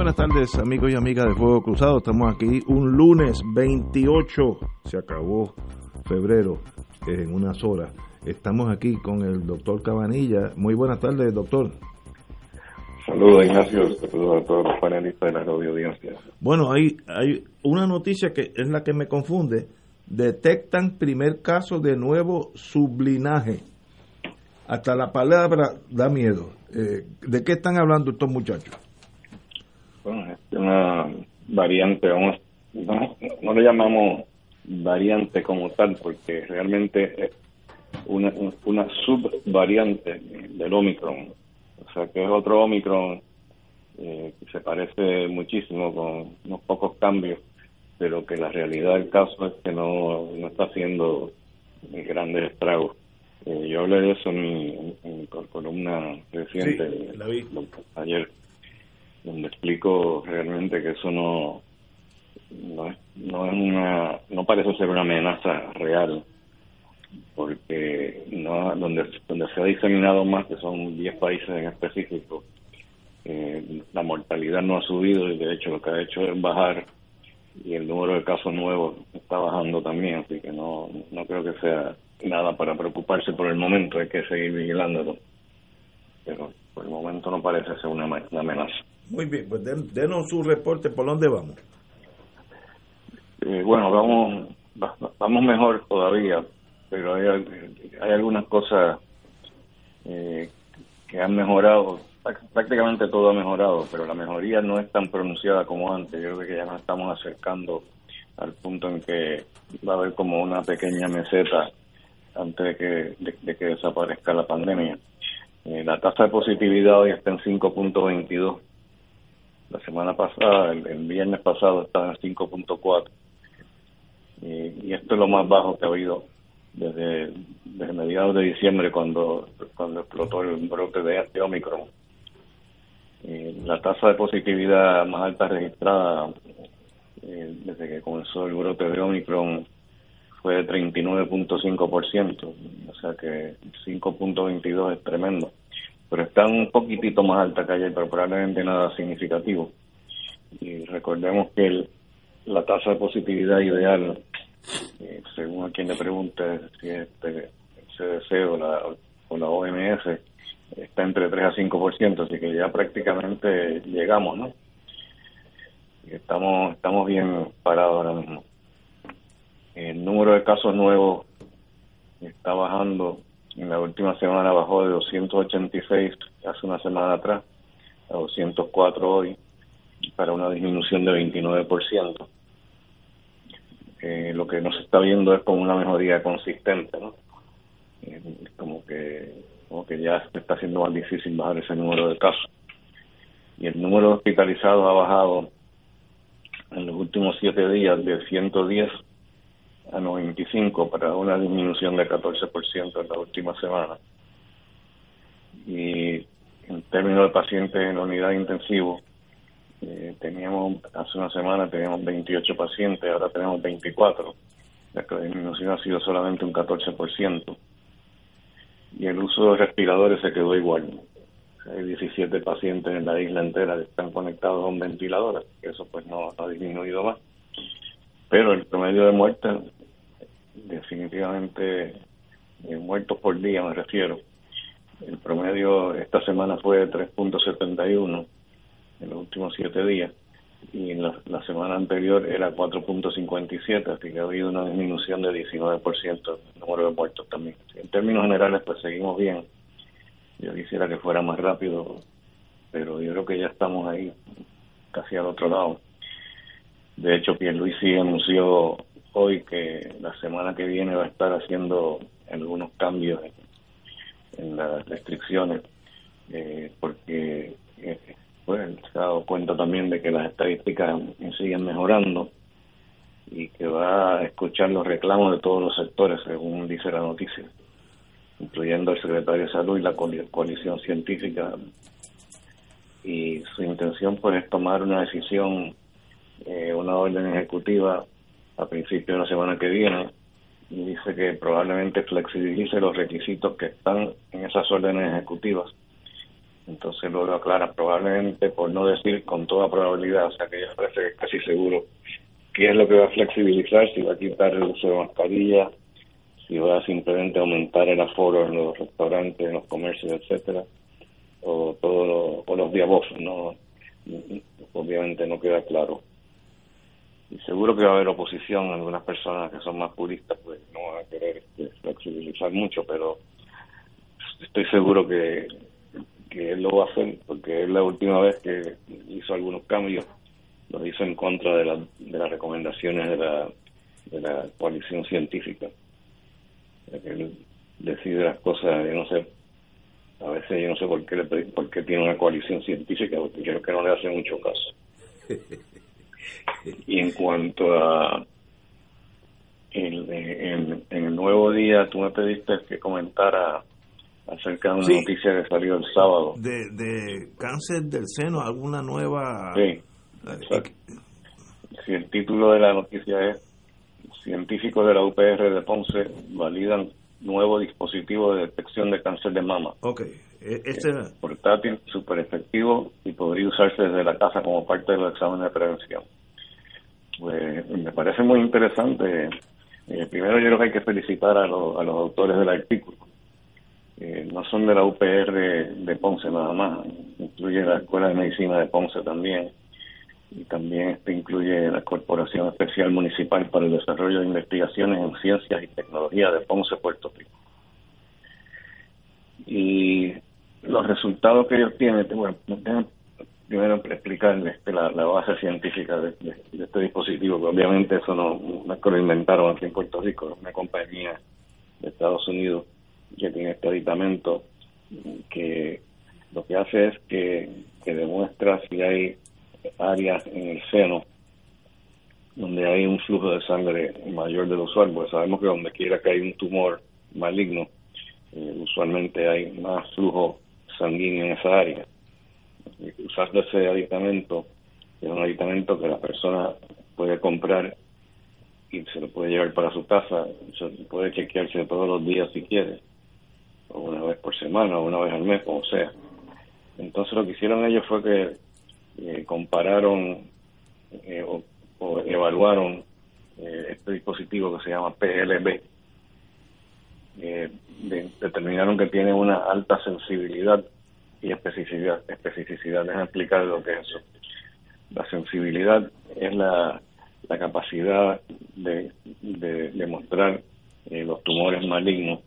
Buenas tardes, amigos y amigas de Fuego Cruzado. Estamos aquí un lunes 28, se acabó febrero en unas horas. Estamos aquí con el doctor Cabanilla. Muy buenas tardes, doctor. Saludos, Ignacio. Saludos a todos los panelistas de la radio audiencia. Bueno, hay, hay una noticia que es la que me confunde. Detectan primer caso de nuevo sublinaje. Hasta la palabra da miedo. Eh, ¿De qué están hablando estos muchachos? Bueno, es una variante, vamos, no, no le llamamos variante como tal, porque realmente es una, una subvariante del Omicron. O sea, que es otro Omicron eh, que se parece muchísimo con unos pocos cambios, pero que la realidad del caso es que no, no está haciendo grandes estragos. Eh, yo hablé de eso en mi, en columna reciente, ayer donde explico realmente que eso no no es, no es una no parece ser una amenaza real porque no donde donde se ha diseminado más que son 10 países en específico eh, la mortalidad no ha subido y de hecho lo que ha hecho es bajar y el número de casos nuevos está bajando también así que no no creo que sea nada para preocuparse por el momento hay que seguir vigilándolo. Pero por el momento no parece ser una amenaza muy bien, pues denos su reporte, ¿por dónde vamos? Eh, bueno, vamos vamos mejor todavía, pero hay, hay algunas cosas eh, que han mejorado, prácticamente todo ha mejorado, pero la mejoría no es tan pronunciada como antes. Yo creo que ya nos estamos acercando al punto en que va a haber como una pequeña meseta antes de que, de, que desaparezca la pandemia. Eh, la tasa de positividad hoy está en 5.22 la semana pasada, el, viernes pasado, estaba en 5.4. Y, esto es lo más bajo que ha habido desde, desde mediados de diciembre, cuando, cuando explotó el brote de, Omicron. la tasa de positividad más alta registrada eh, desde que comenzó el brote de Omicron fue de 39.5%, o sea que 5.22 es tremendo pero están un poquitito más alta que ayer, pero probablemente nada significativo. Y recordemos que la tasa de positividad ideal, eh, según a quien le pregunte si es este, el CDC o la, o la OMS, está entre 3 a 5%, así que ya prácticamente llegamos, ¿no? estamos, estamos bien parados ahora mismo. El número de casos nuevos está bajando en la última semana bajó de 286 hace una semana atrás a 204 hoy, para una disminución de 29%. Eh, lo que nos está viendo es como una mejoría consistente, ¿no? Eh, como que como que ya se está haciendo más difícil bajar ese número de casos. Y el número de hospitalizados ha bajado en los últimos siete días de 110 a 95 para una disminución de 14% en la última semana. Y en términos de pacientes en unidad intensivo, eh, teníamos hace una semana teníamos 28 pacientes, ahora tenemos 24. La disminución ha sido solamente un 14%. Y el uso de respiradores se quedó igual. Hay 17 pacientes en la isla entera que están conectados a un ventilador, eso pues no ha disminuido más. Pero el promedio de muertes definitivamente eh, muertos por día me refiero. El promedio esta semana fue de 3.71 en los últimos siete días y la, la semana anterior era 4.57, así que ha habido una disminución de 19% el número de muertos también. En términos generales, pues seguimos bien. Yo quisiera que fuera más rápido, pero yo creo que ya estamos ahí, casi al otro lado. De hecho, Pierluisi anunció hoy que la semana que viene va a estar haciendo algunos cambios en, las restricciones, eh, porque eh, pues, se ha dado cuenta también de que las estadísticas siguen mejorando y que va a escuchar los reclamos de todos los sectores, según dice la noticia, incluyendo el secretario de Salud y la coalición científica. Y su intención pues es tomar una decisión, eh, una orden ejecutiva a principios de la semana que viene y dice que probablemente flexibilice los requisitos que están en esas órdenes ejecutivas. Entonces luego aclara probablemente, por no decir con toda probabilidad, o sea que ya parece que es casi seguro, qué es lo que va a flexibilizar, si va a quitar el uso de mascarilla, si va a simplemente aumentar el aforo en los restaurantes, en los comercios, etcétera, o todo o los días no obviamente no queda claro y seguro que va a haber oposición, algunas personas que son más puristas pues no van a querer este, flexibilizar mucho, pero estoy seguro que, que él lo va a hacer porque es la última vez que hizo algunos cambios, los hizo en contra de, la, de las recomendaciones de la, de la coalición científica. Él decide las cosas, yo no sé, a veces yo no sé por qué, le, por qué tiene una coalición científica, porque creo que no le hace mucho caso. Y en cuanto a el, en, el nuevo día, tú me pediste que comentara acerca de una noticia que salió el sábado. De, de cáncer del seno, alguna nueva... Sí, eh, Si el título de la noticia es Científicos de la UPR de Ponce validan nuevo dispositivo de detección de cáncer de mama. Ok, e, este... portátil, súper efectivo y podría usarse desde la casa como parte de los exámenes de prevención pues me parece muy interesante. Eh, primero yo creo que hay que felicitar a, los autores del artículo. Eh, no son de la UPR de, Ponce nada más, incluye la Escuela de Medicina de Ponce también, y también este incluye la Corporación Especial Municipal para el Desarrollo de Investigaciones en Ciencias y Tecnología de Ponce, Puerto Rico. Y los resultados que ellos tienen, bueno, primero explicarles este, la, base científica de, este dispositivo, que obviamente eso no, es que lo inventaron aquí en Puerto Rico, es una compañía de Estados Unidos que tiene este aditamento que lo que hace es que, demuestra si hay áreas en el seno donde hay un flujo de sangre mayor del usual, porque sabemos que donde quiera que hay un tumor maligno, eh, usualmente hay más flujo sanguíneo en esa área. Usando ese aditamento, es un aditamento que la persona puede comprar y se lo puede llevar para su casa, se puede chequearse todos los días si quiere, o una vez por semana, o una vez al mes, como sea. Entonces lo que hicieron ellos fue que eh, compararon eh, o, evaluaron eh, este dispositivo que se llama PLB. determinaron que tiene una alta sensibilidad y especificidad. Especificidad, déjame explicar lo que es eso. La sensibilidad es la, la capacidad de, de demostrar eh, los tumores malignos.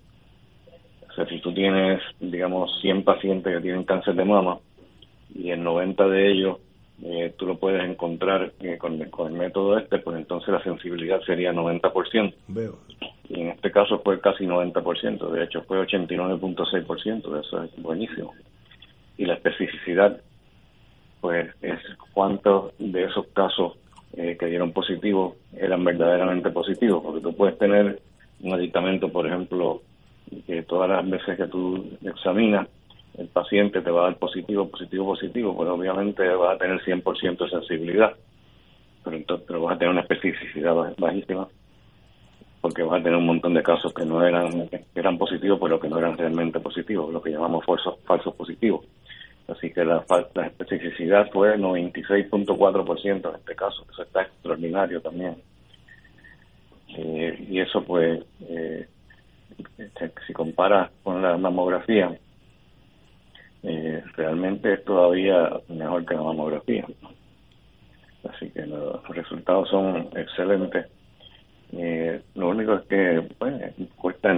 O sea, si tú tienes, digamos, 100 pacientes que tienen cáncer de mama y en 90 de ellos eh, tú lo puedes encontrar eh, con, con, el método este, pues entonces la sensibilidad sería 90%. Veo. Y en este caso fue casi 90%, de hecho fue 89.6%, eso es buenísimo y la especificidad, pues es cuántos de esos casos eh, que dieron positivo eran verdaderamente positivos, porque tú puedes tener un aditamento, por ejemplo, que todas las veces que tú examinas, el paciente te va a dar positivo, positivo, positivo, pues obviamente vas a tener 100% de sensibilidad, pero entonces pero vas a tener una especificidad bajísima, porque vas a tener un montón de casos que no eran, eran positivos, pero que no eran realmente positivos, lo que llamamos falsos, falsos positivos. Así que la, la especificidad fue 96.4% en este caso, eso está extraordinario también. Eh, y eso pues, eh, si compara con la mamografía, eh, realmente es todavía mejor que la mamografía. La resultados son excelentes. Eh, lo único es que pues, cuesta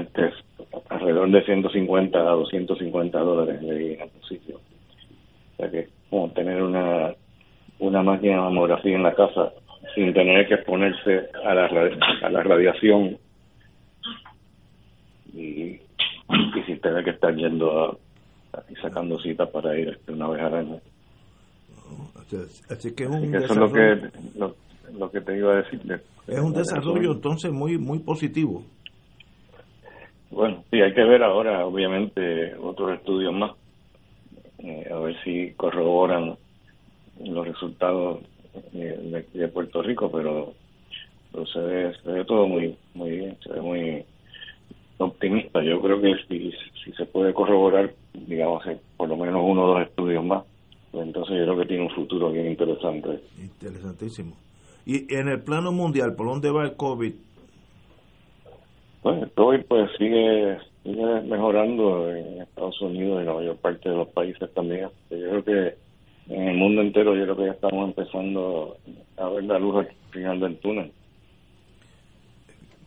alrededor de 150 a 250 dólares de en sitio. O sea que como tener una, una máquina de mamografía en la casa sin tener que exponerse a la, a la radiación y, y sin tener que estar yendo y sacando citas para ir este, una vez al año. Así que es un eso es lo que, lo, que te iba a decir. Es un desarrollo entonces muy muy positivo. Bueno, sí, hay que ver ahora, obviamente, otros estudios más, eh, a ver si corroboran los resultados eh, de, Puerto Rico, pero, se, ve, se ve todo muy muy bien, se ve muy optimista. Yo creo que si, si se puede corroborar, digamos, por lo menos uno o dos estudios más, entonces yo creo que tiene un futuro bien interesante. Interesantísimo. Y en el plano mundial, ¿por dónde va el COVID? Pues el COVID pues sigue, sigue mejorando en Estados Unidos y en la mayor parte de los países también. Yo creo que en el mundo entero yo creo que ya estamos empezando a ver la luz al final del túnel.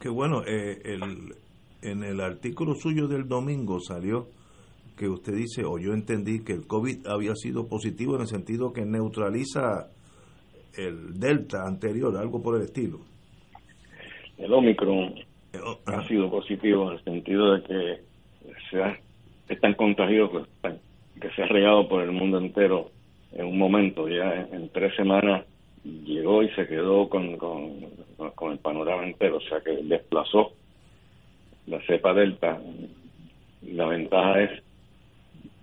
Qué bueno, eh, el, en el artículo suyo del domingo salió que usted dice, o yo entendí que el COVID había sido positivo en el sentido que neutraliza el Delta anterior, algo por el estilo. El Omicron eh, oh, ha sido positivo en el sentido de que se ha, es tan contagioso que se ha regado por el mundo entero en un momento, ya en, tres semanas llegó y se quedó con, con, con el panorama entero, o sea que desplazó la cepa delta, la ventaja es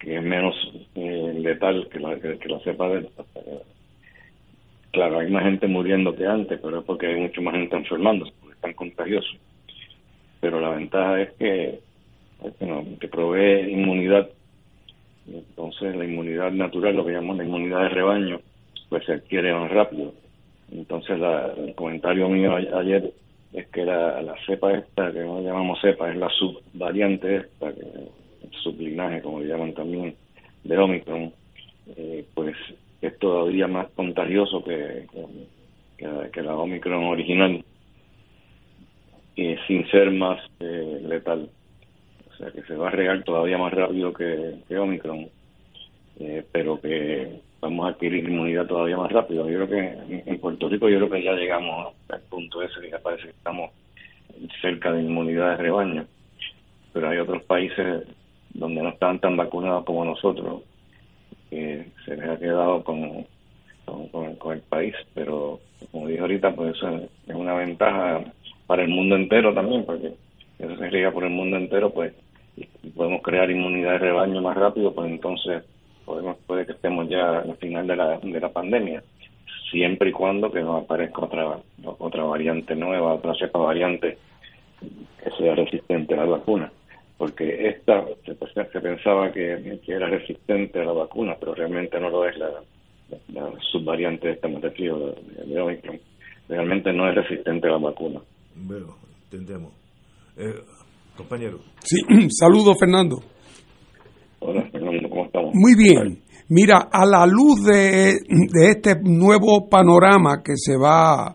que es menos eh, letal que la, que, la cepa delta. Claro, hay más gente muriendo que antes, pero es porque hay mucho más gente enfermándose, porque están contagiosos. Pero la ventaja es que, que provee inmunidad. Entonces, la inmunidad natural, lo que llamamos la inmunidad de rebaño, pues se adquiere más rápido. Entonces, el comentario mío ayer es que la, la cepa esta, que no llamamos cepa, es la subvariante esta, que, sublinaje, como le llaman también, de Omicron, eh, pues es todavía más contagioso que, que, la Omicron original, y sin ser más eh, letal. O sea, que se va a regar todavía más rápido que, que Omicron, eh, pero que vamos a adquirir inmunidad todavía más rápido. Yo creo que en Puerto Rico yo creo que ya llegamos al punto ese que parece que estamos cerca de inmunidad de rebaño, pero hay otros países donde no están tan vacunados como nosotros que se les ha quedado con, con, el país, pero como dije ahorita, pues eso es una ventaja para el mundo entero también, porque eso se riega por el mundo entero, pues y podemos crear inmunidad de rebaño más rápido, pues entonces podemos puede que estemos ya al final de la, de la pandemia, siempre y cuando que no aparezca otra otra variante nueva, otra cepa variante que sea resistente a la vacuna, porque esta se, pensaba que, era resistente a la vacuna, pero realmente no lo es la, la, subvariante de esta de, de Omicron. Realmente no es resistente a la vacuna. Bueno, entendemos. Eh, compañero. Sí, saludos Fernando. Muy bien. Mira, a la luz de, este nuevo panorama que se va,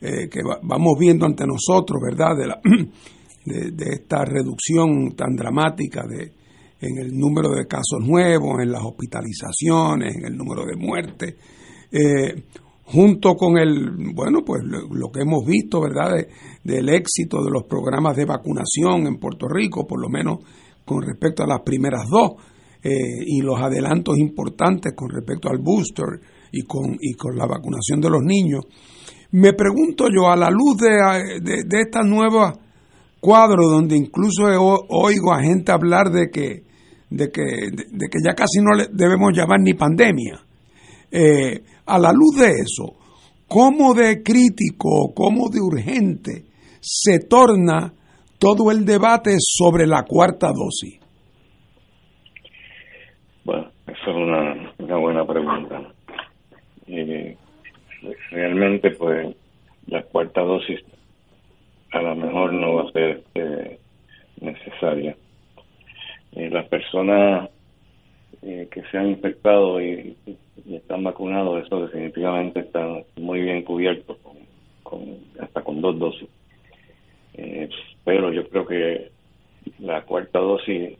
eh, que vamos viendo ante nosotros, ¿verdad? De, la, de, esta reducción tan dramática de, en el número de casos nuevos, en las hospitalizaciones, en el número de muertes, eh, junto con el, bueno, pues lo, que hemos visto, ¿verdad?, del éxito de los programas de vacunación en Puerto Rico, por lo menos con respecto a las primeras dos eh, y los adelantos importantes con respecto al booster y con, y con la vacunación de los niños. Me pregunto yo, a la luz de, de, de estas nuevas cuadros donde incluso oigo a gente hablar de que, de que, de, que ya casi no le debemos llamar ni pandemia, eh, a la luz de eso, ¿cómo de crítico, cómo de urgente se torna todo el debate sobre la cuarta dosis? Bueno, esa es una, una buena pregunta. realmente, pues, la cuarta dosis a lo mejor no va a ser este, eh, necesaria. Las personas eh, que se han infectado y, están vacunados, eso definitivamente están muy bien cubiertos, con, hasta con dos dosis. Eh, pero yo creo que la cuarta dosis,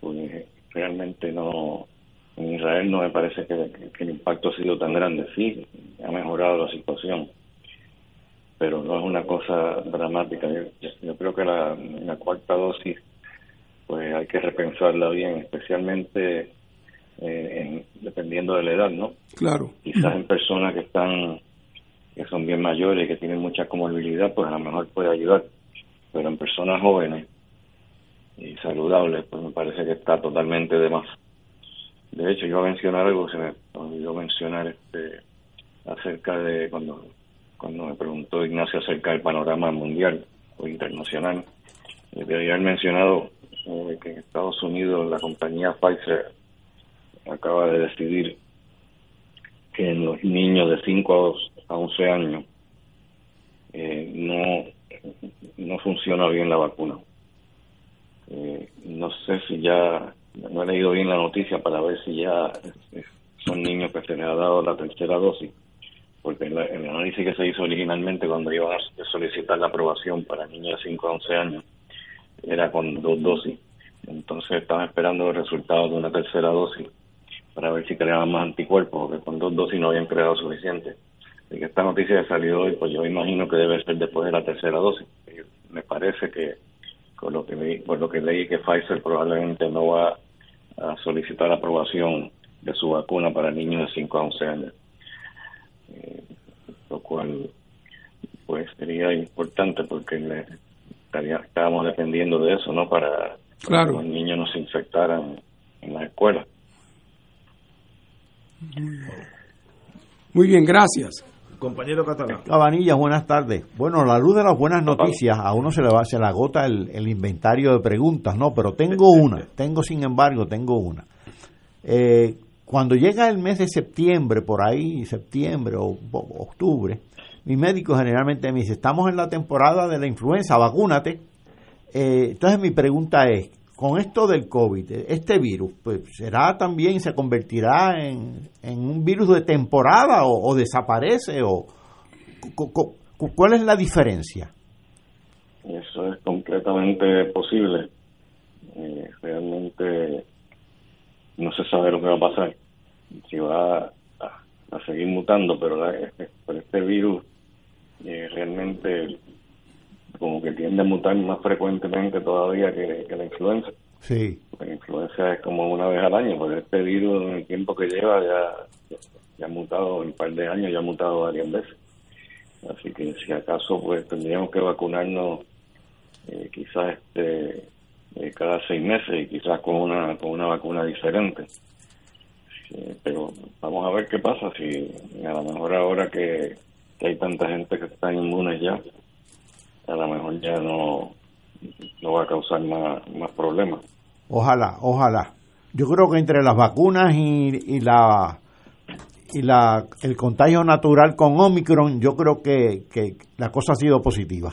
pues, realmente no, en Israel no me parece que el impacto ha sido tan grande. Sí, ha mejorado la situación pero no es una cosa dramática. Yo, creo que la, la cuarta dosis, pues hay que repensarla bien, especialmente eh, dependiendo de la edad, ¿no? Claro. Quizás en personas que están, que son bien mayores, que tienen mucha comorbilidad, pues a lo mejor puede ayudar, pero en personas jóvenes y saludables, pues me parece que está totalmente de más. De hecho, yo iba a mencionar algo, se me olvidó mencionar este acerca de cuando cuando me preguntó Ignacio acerca del panorama mundial o internacional. Debería haber mencionado eh, que en Estados Unidos la compañía Pfizer acaba de decidir que en los niños de 5 a 11 años eh, no, no funciona bien la vacuna. Eh, no sé si ya, no he leído bien la noticia para ver si ya son niños que se les ha dado la tercera dosis, porque en, el análisis que se hizo originalmente cuando iban a solicitar la aprobación para niños de 5 a 11 años, era con dos dosis. Entonces estaban esperando el resultado de una tercera dosis para ver si creaban más anticuerpos, porque con dos dosis no habían creado suficiente. Y que esta noticia ha salido hoy, pues yo imagino que debe ser después de la tercera dosis. Me parece que, con lo que por lo que leí, que Pfizer probablemente no va a solicitar aprobación de su vacuna para niños de 5 a 11 años. Eh, lo cual, pues sería importante porque le, estábamos dependiendo de eso, ¿no? Para, que los niños no se infectaran en las escuelas. Muy bien, gracias. Compañero Catalán. Cabanillas, buenas tardes. Bueno, la luz de las buenas noticias, a uno se le va, se le agota el, inventario de preguntas, ¿no? Pero tengo una, tengo sin embargo, tengo una. Eh, cuando llega el mes de septiembre, por ahí, septiembre o, octubre, mi médico generalmente me dice, estamos en la temporada de la influenza, vacúnate. Eh, entonces mi pregunta es, con esto del COVID, este virus, pues será también, se convertirá en, un virus de temporada o, desaparece o ¿cuál es la diferencia? Eso es completamente posible. Eh, realmente no se sabe lo que va a pasar. Si va a, seguir mutando, pero, este, este virus eh, realmente como que tiende a mutar más frecuentemente todavía que, la influenza. Sí. La influenza es como una vez al año, porque este virus en el tiempo que lleva ya, ya, ha mutado, en un par de años ya ha mutado varias veces. Así que si acaso pues tendríamos que vacunarnos eh, quizás este eh, cada seis meses y quizás con una con una vacuna diferente. pero vamos a ver qué pasa si a lo mejor ahora que, que hay tanta gente que está inmune ya, a lo mejor ya no, no va a causar más, más problemas. Ojalá, ojalá. Yo creo que entre las vacunas y, y la y la el contagio natural con Omicron, yo creo que, que la cosa ha sido positiva.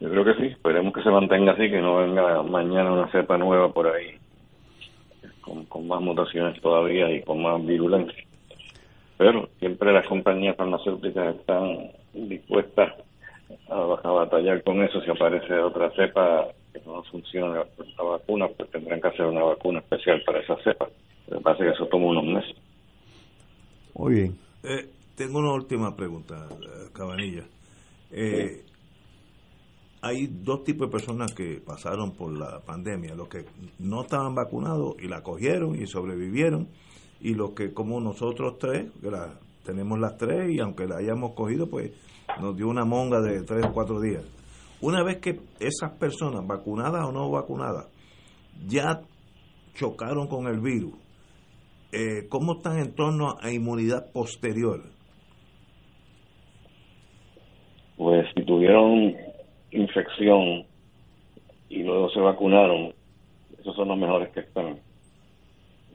Yo creo que sí, esperemos que se mantenga así, que no venga mañana una cepa nueva por ahí, con, con más mutaciones todavía y con más virulencia. Pero siempre las compañías farmacéuticas están dispuestas a, batallar con eso. Si aparece otra cepa que no funciona la, vacuna, pues tendrán que hacer una vacuna especial para esa cepa. Me parece que eso toma unos meses. Muy bien. Eh, tengo una última pregunta, eh, Cabanilla. Eh, hay dos tipos de personas que pasaron por la pandemia, los que no estaban vacunados y la cogieron y sobrevivieron, y los que como nosotros tres, que la, tenemos las tres y aunque la hayamos cogido, pues nos dio una monga de tres o cuatro días. Una vez que esas personas, vacunadas o no vacunadas, ya chocaron con el virus, eh, ¿cómo están en torno a inmunidad posterior? Pues si tuvieron infección y luego se vacunaron, esos son los mejores que están.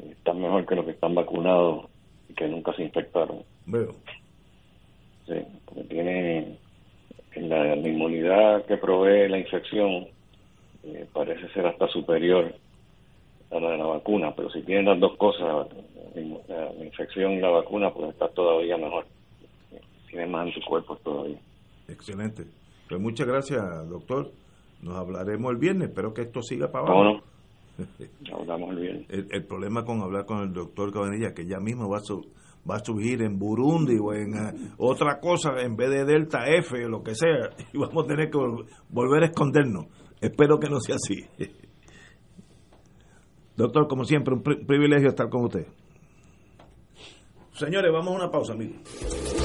Están mejor que los que están vacunados y que nunca se infectaron. Veo. Sí, porque tiene la, inmunidad que provee la infección eh, parece ser hasta superior a la de la vacuna, pero si tienen las dos cosas, la, infección y la vacuna, pues está todavía mejor. Tiene más anticuerpos todavía. Excelente. Pues muchas gracias, doctor. Nos hablaremos el viernes. Espero que esto siga para abajo. Hablamos el viernes. El, problema con hablar con el doctor Cabanilla que ya mismo va a, va a surgir en Burundi o en eh, otra cosa en vez de Delta F o lo que sea, y vamos a tener que volver a escondernos. Espero que no sea así. Doctor, como siempre, un privilegio estar con usted. Señores, vamos a una pausa, amigos.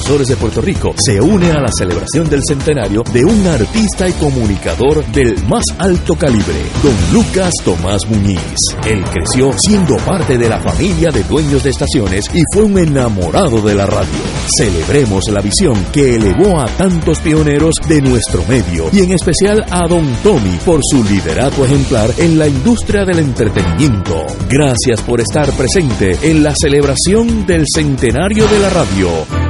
de Puerto Rico se une a la celebración del centenario de un artista y comunicador del más alto calibre, don Lucas Tomás Muñiz. Él creció siendo parte de la familia de dueños de estaciones y fue un enamorado de la radio. Celebremos la visión que elevó a tantos pioneros de nuestro medio y en especial a don Tommy por su liderato ejemplar en la industria del entretenimiento. Gracias por estar presente en la celebración del centenario de la radio.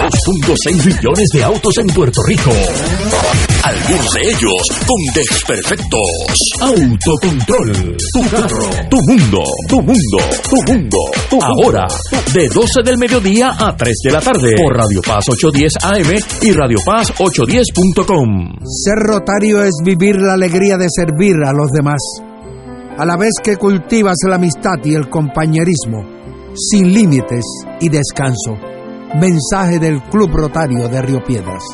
2.6 millones de autos en Puerto Rico. Algunos de ellos con desperfectos. Autocontrol. Tu carro. Tu mundo. Tu mundo. Tu mundo. Ahora, de 12 del mediodía a 3 de la tarde. Por Radio Paz 810 AM y Radio Paz 810.com. Ser rotario es vivir la alegría de servir a los demás. A la vez que cultivas la amistad y el compañerismo. Sin límites y descanso Mensaje del Club Rotario de Río Piedras.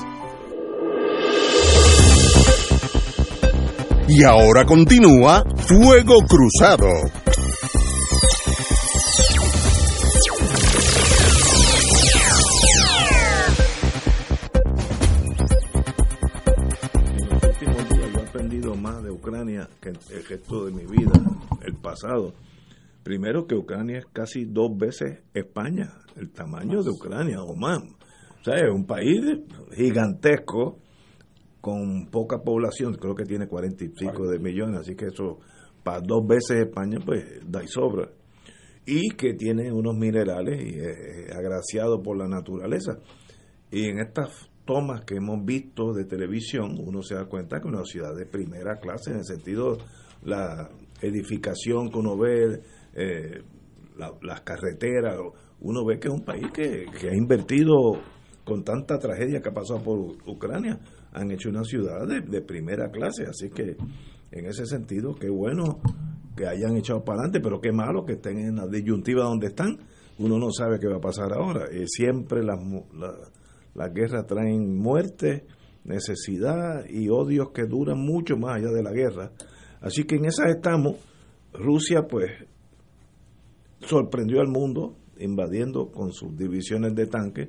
Y ahora continúa Fuego Cruzado. En los últimos días yo he aprendido más de Ucrania que el resto de mi vida, el pasado. Primero que Ucrania es casi dos veces España, el tamaño de Ucrania o más. O sea, es un país gigantesco con poca población, creo que tiene cuarenta y pico de millones, así que eso para dos veces España pues da y sobra. Y que tiene unos minerales y es agraciado por la naturaleza. Y en estas tomas que hemos visto de televisión, uno se da cuenta que es una ciudad de primera clase en el sentido la edificación que uno ve, eh, las carreteras, uno ve que es un país que, ha invertido con tanta tragedia que ha pasado por Ucrania, han hecho una ciudad de, primera clase, así que en ese sentido, qué bueno que hayan echado para adelante, pero qué malo que estén en la disyuntiva donde están, uno no sabe qué va a pasar ahora, eh, siempre las, las guerras traen muerte, necesidad y odios que duran mucho más allá de la guerra, así que en esas estamos, Rusia pues sorprendió al mundo invadiendo con sus divisiones de tanques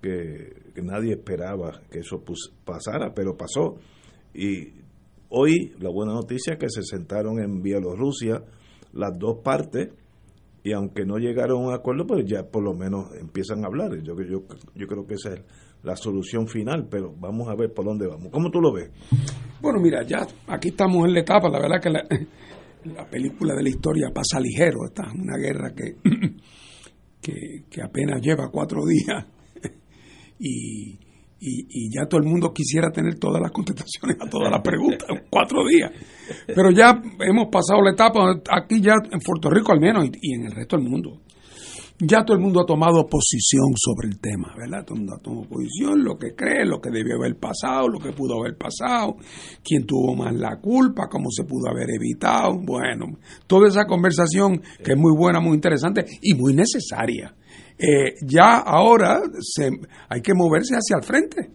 que, nadie esperaba que eso pasara, pero pasó. Y hoy la buena noticia es que se sentaron en Bielorrusia las dos partes y aunque no llegaron a un acuerdo, pues ya por lo menos empiezan a hablar. Yo, yo, yo creo que esa es la solución final, pero vamos a ver por dónde vamos. ¿Cómo tú lo ves? Bueno, mira, ya aquí estamos en la etapa, la verdad que la, la película de la historia pasa ligero, está en una guerra que, que, apenas lleva cuatro días y, y, ya todo el mundo quisiera tener todas las contestaciones a todas las preguntas en cuatro días. Pero ya hemos pasado la etapa, aquí ya en Puerto Rico al menos y en el resto del mundo ya todo el mundo ha tomado posición sobre el tema, ¿verdad? Todo el mundo ha tomado posición, lo que cree, lo que debió haber pasado, lo que pudo haber pasado, quién tuvo más la culpa, cómo se pudo haber evitado. Bueno, toda esa conversación que es muy buena, muy interesante y muy necesaria. Eh, ya ahora se, hay que moverse hacia el frente.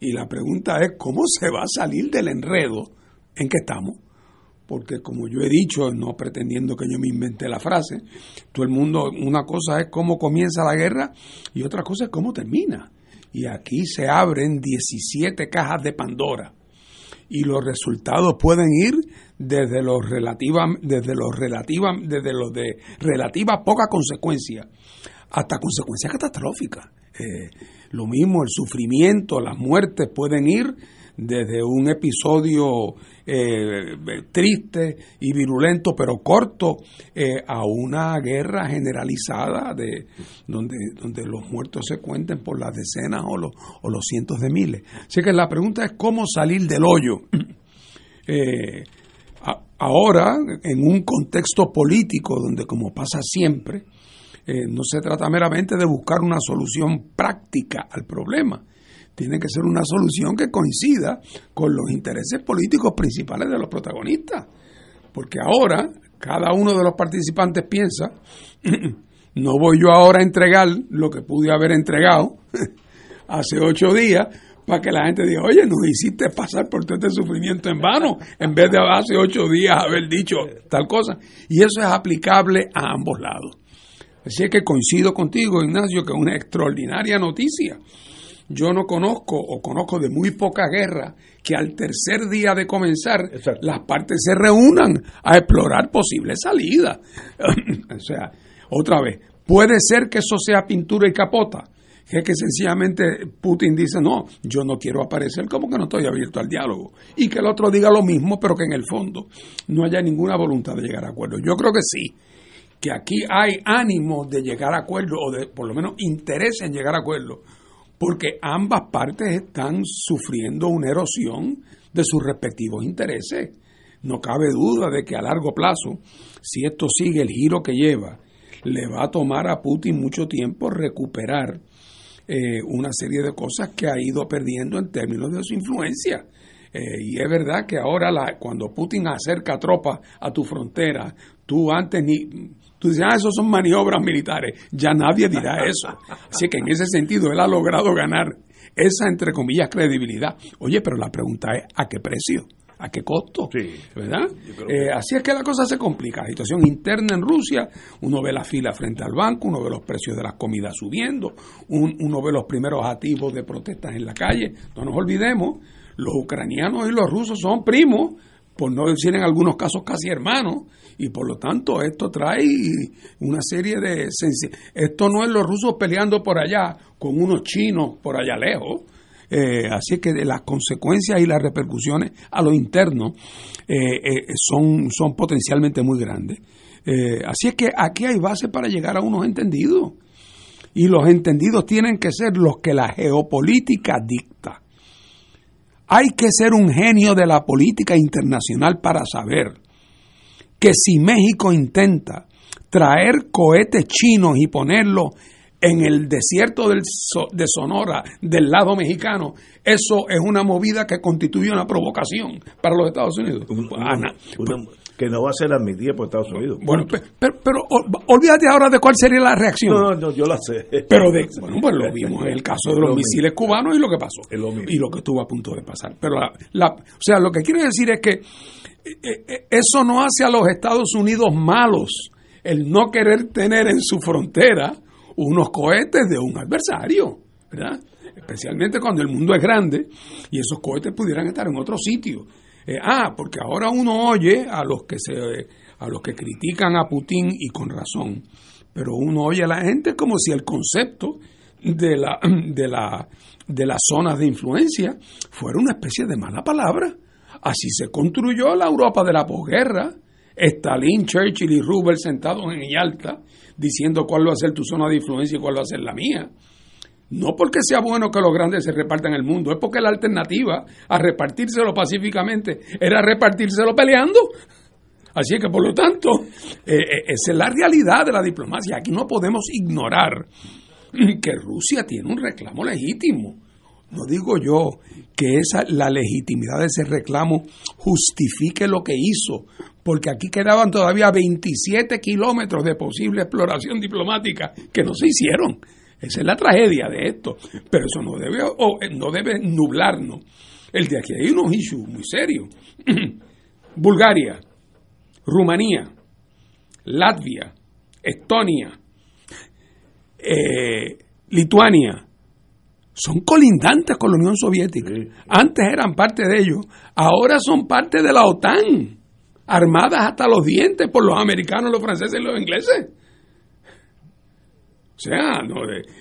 Y la pregunta es, ¿cómo se va a salir del enredo en que estamos? Porque como yo he dicho, no pretendiendo que yo me inventé la frase, todo el mundo, una cosa es cómo comienza la guerra y otra cosa es cómo termina. Y aquí se abren 17 cajas de Pandora y los resultados pueden ir desde los relativa, desde los desde los de poca consecuencia hasta consecuencias catastróficas. Eh, lo mismo, el sufrimiento, las muertes pueden ir desde un episodio eh, triste y virulento, pero corto, eh, a una guerra generalizada de donde, donde los muertos se cuenten por las decenas o los, o los cientos de miles. Así que la pregunta es cómo salir del hoyo. Eh, ahora, en un contexto político donde, como pasa siempre, no se trata meramente de buscar una solución práctica al problema, tiene que ser una solución que coincida con los intereses políticos principales de los protagonistas. Porque ahora cada uno de los participantes piensa, no voy yo ahora a entregar lo que pude haber entregado hace ocho días para que la gente diga, oye, nos hiciste pasar por todo este sufrimiento en vano, en vez de hace ocho días haber dicho tal cosa. Y eso es aplicable a ambos lados. Así que coincido contigo, Ignacio, que es una extraordinaria noticia yo no conozco o conozco de muy poca guerra que al tercer día de comenzar las partes se reúnan a explorar posibles salidas. o sea, otra vez, puede ser que eso sea pintura y capota, que, que sencillamente Putin dice, no, yo no quiero aparecer como que no estoy abierto al diálogo. Y que el otro diga lo mismo, pero que en el fondo no haya ninguna voluntad de llegar a acuerdo. Yo creo que sí, que aquí hay ánimo de llegar a acuerdo, o de por lo menos interés en llegar a acuerdo porque ambas partes están sufriendo una erosión de sus respectivos intereses. No cabe duda de que a largo plazo, si esto sigue el giro que lleva, le va a tomar a Putin mucho tiempo recuperar eh, una serie de cosas que ha ido perdiendo en términos de su influencia. Eh, y es verdad que ahora cuando Putin acerca tropas a tu frontera, tú antes ni Tú dices, ah, esos son maniobras militares. Ya nadie dirá eso. Así que en ese sentido, él ha logrado ganar esa, entre comillas, credibilidad. Oye, pero la pregunta es, ¿a qué precio? ¿A qué costo? ¿Verdad? Eh, así es que la cosa se complica. La situación interna en Rusia, uno ve la fila frente al banco, uno ve los precios de las comidas subiendo, uno ve los primeros activos de protestas en la calle. No nos olvidemos, los ucranianos y los rusos son primos, por no decir en algunos casos casi hermanos, y por lo tanto esto trae una serie de... Esto no es los rusos peleando por allá con unos chinos por allá lejos. Eh, así que las consecuencias y las repercusiones a lo interno eh, eh, son, son potencialmente muy grandes. así es que aquí hay base para llegar a unos entendidos. Y los entendidos tienen que ser los que la geopolítica dicta. Hay que ser un genio de la política internacional para saber que si México intenta traer cohetes chinos y ponerlos en el desierto del, de Sonora del lado mexicano, eso es una movida que constituye una provocación para los Estados Unidos. Que no va a ser admitida por Estados Unidos. Bueno, pero, olvídate ahora de cuál sería la reacción. No, no, yo la sé. Pero de, bueno, pues lo vimos en el caso de los misiles cubanos y lo que pasó. Y lo que estuvo a punto de pasar. Pero, la, o sea, lo que quiere decir es que eh, eh, eso no hace a los Estados Unidos malos el no querer tener en su frontera unos cohetes de un adversario, ¿verdad? Especialmente cuando el mundo es grande y esos cohetes pudieran estar en otro sitio. Eh, ah, porque ahora uno oye a los que se a los que critican a Putin y con razón, pero uno oye a la gente como si el concepto de la de la de las zonas de influencia fuera una especie de mala palabra. Así se construyó la Europa de la posguerra. Stalin, Churchill y Roosevelt sentados en Yalta diciendo cuál va a ser tu zona de influencia y cuál va a ser la mía. No porque sea bueno que los grandes se repartan el mundo, es porque la alternativa a repartírselo pacíficamente era repartírselo peleando. Así que, por lo tanto, eh, eh, esa es la realidad de la diplomacia. Aquí no podemos ignorar que Rusia tiene un reclamo legítimo no digo yo que esa, la legitimidad de ese reclamo justifique lo que hizo, porque aquí quedaban todavía 27 kilómetros de posible exploración diplomática que no se hicieron. Esa es la tragedia de esto. Pero eso no debe, no debe nublarnos. El de aquí hay unos issues muy serios. Bulgaria, Rumanía, Latvia, Estonia, eh, Lituania, son colindantes con la Unión Soviética. Antes eran parte de ellos, ahora son parte de la OTAN, armadas hasta los dientes por los americanos, los franceses y los ingleses. Sea,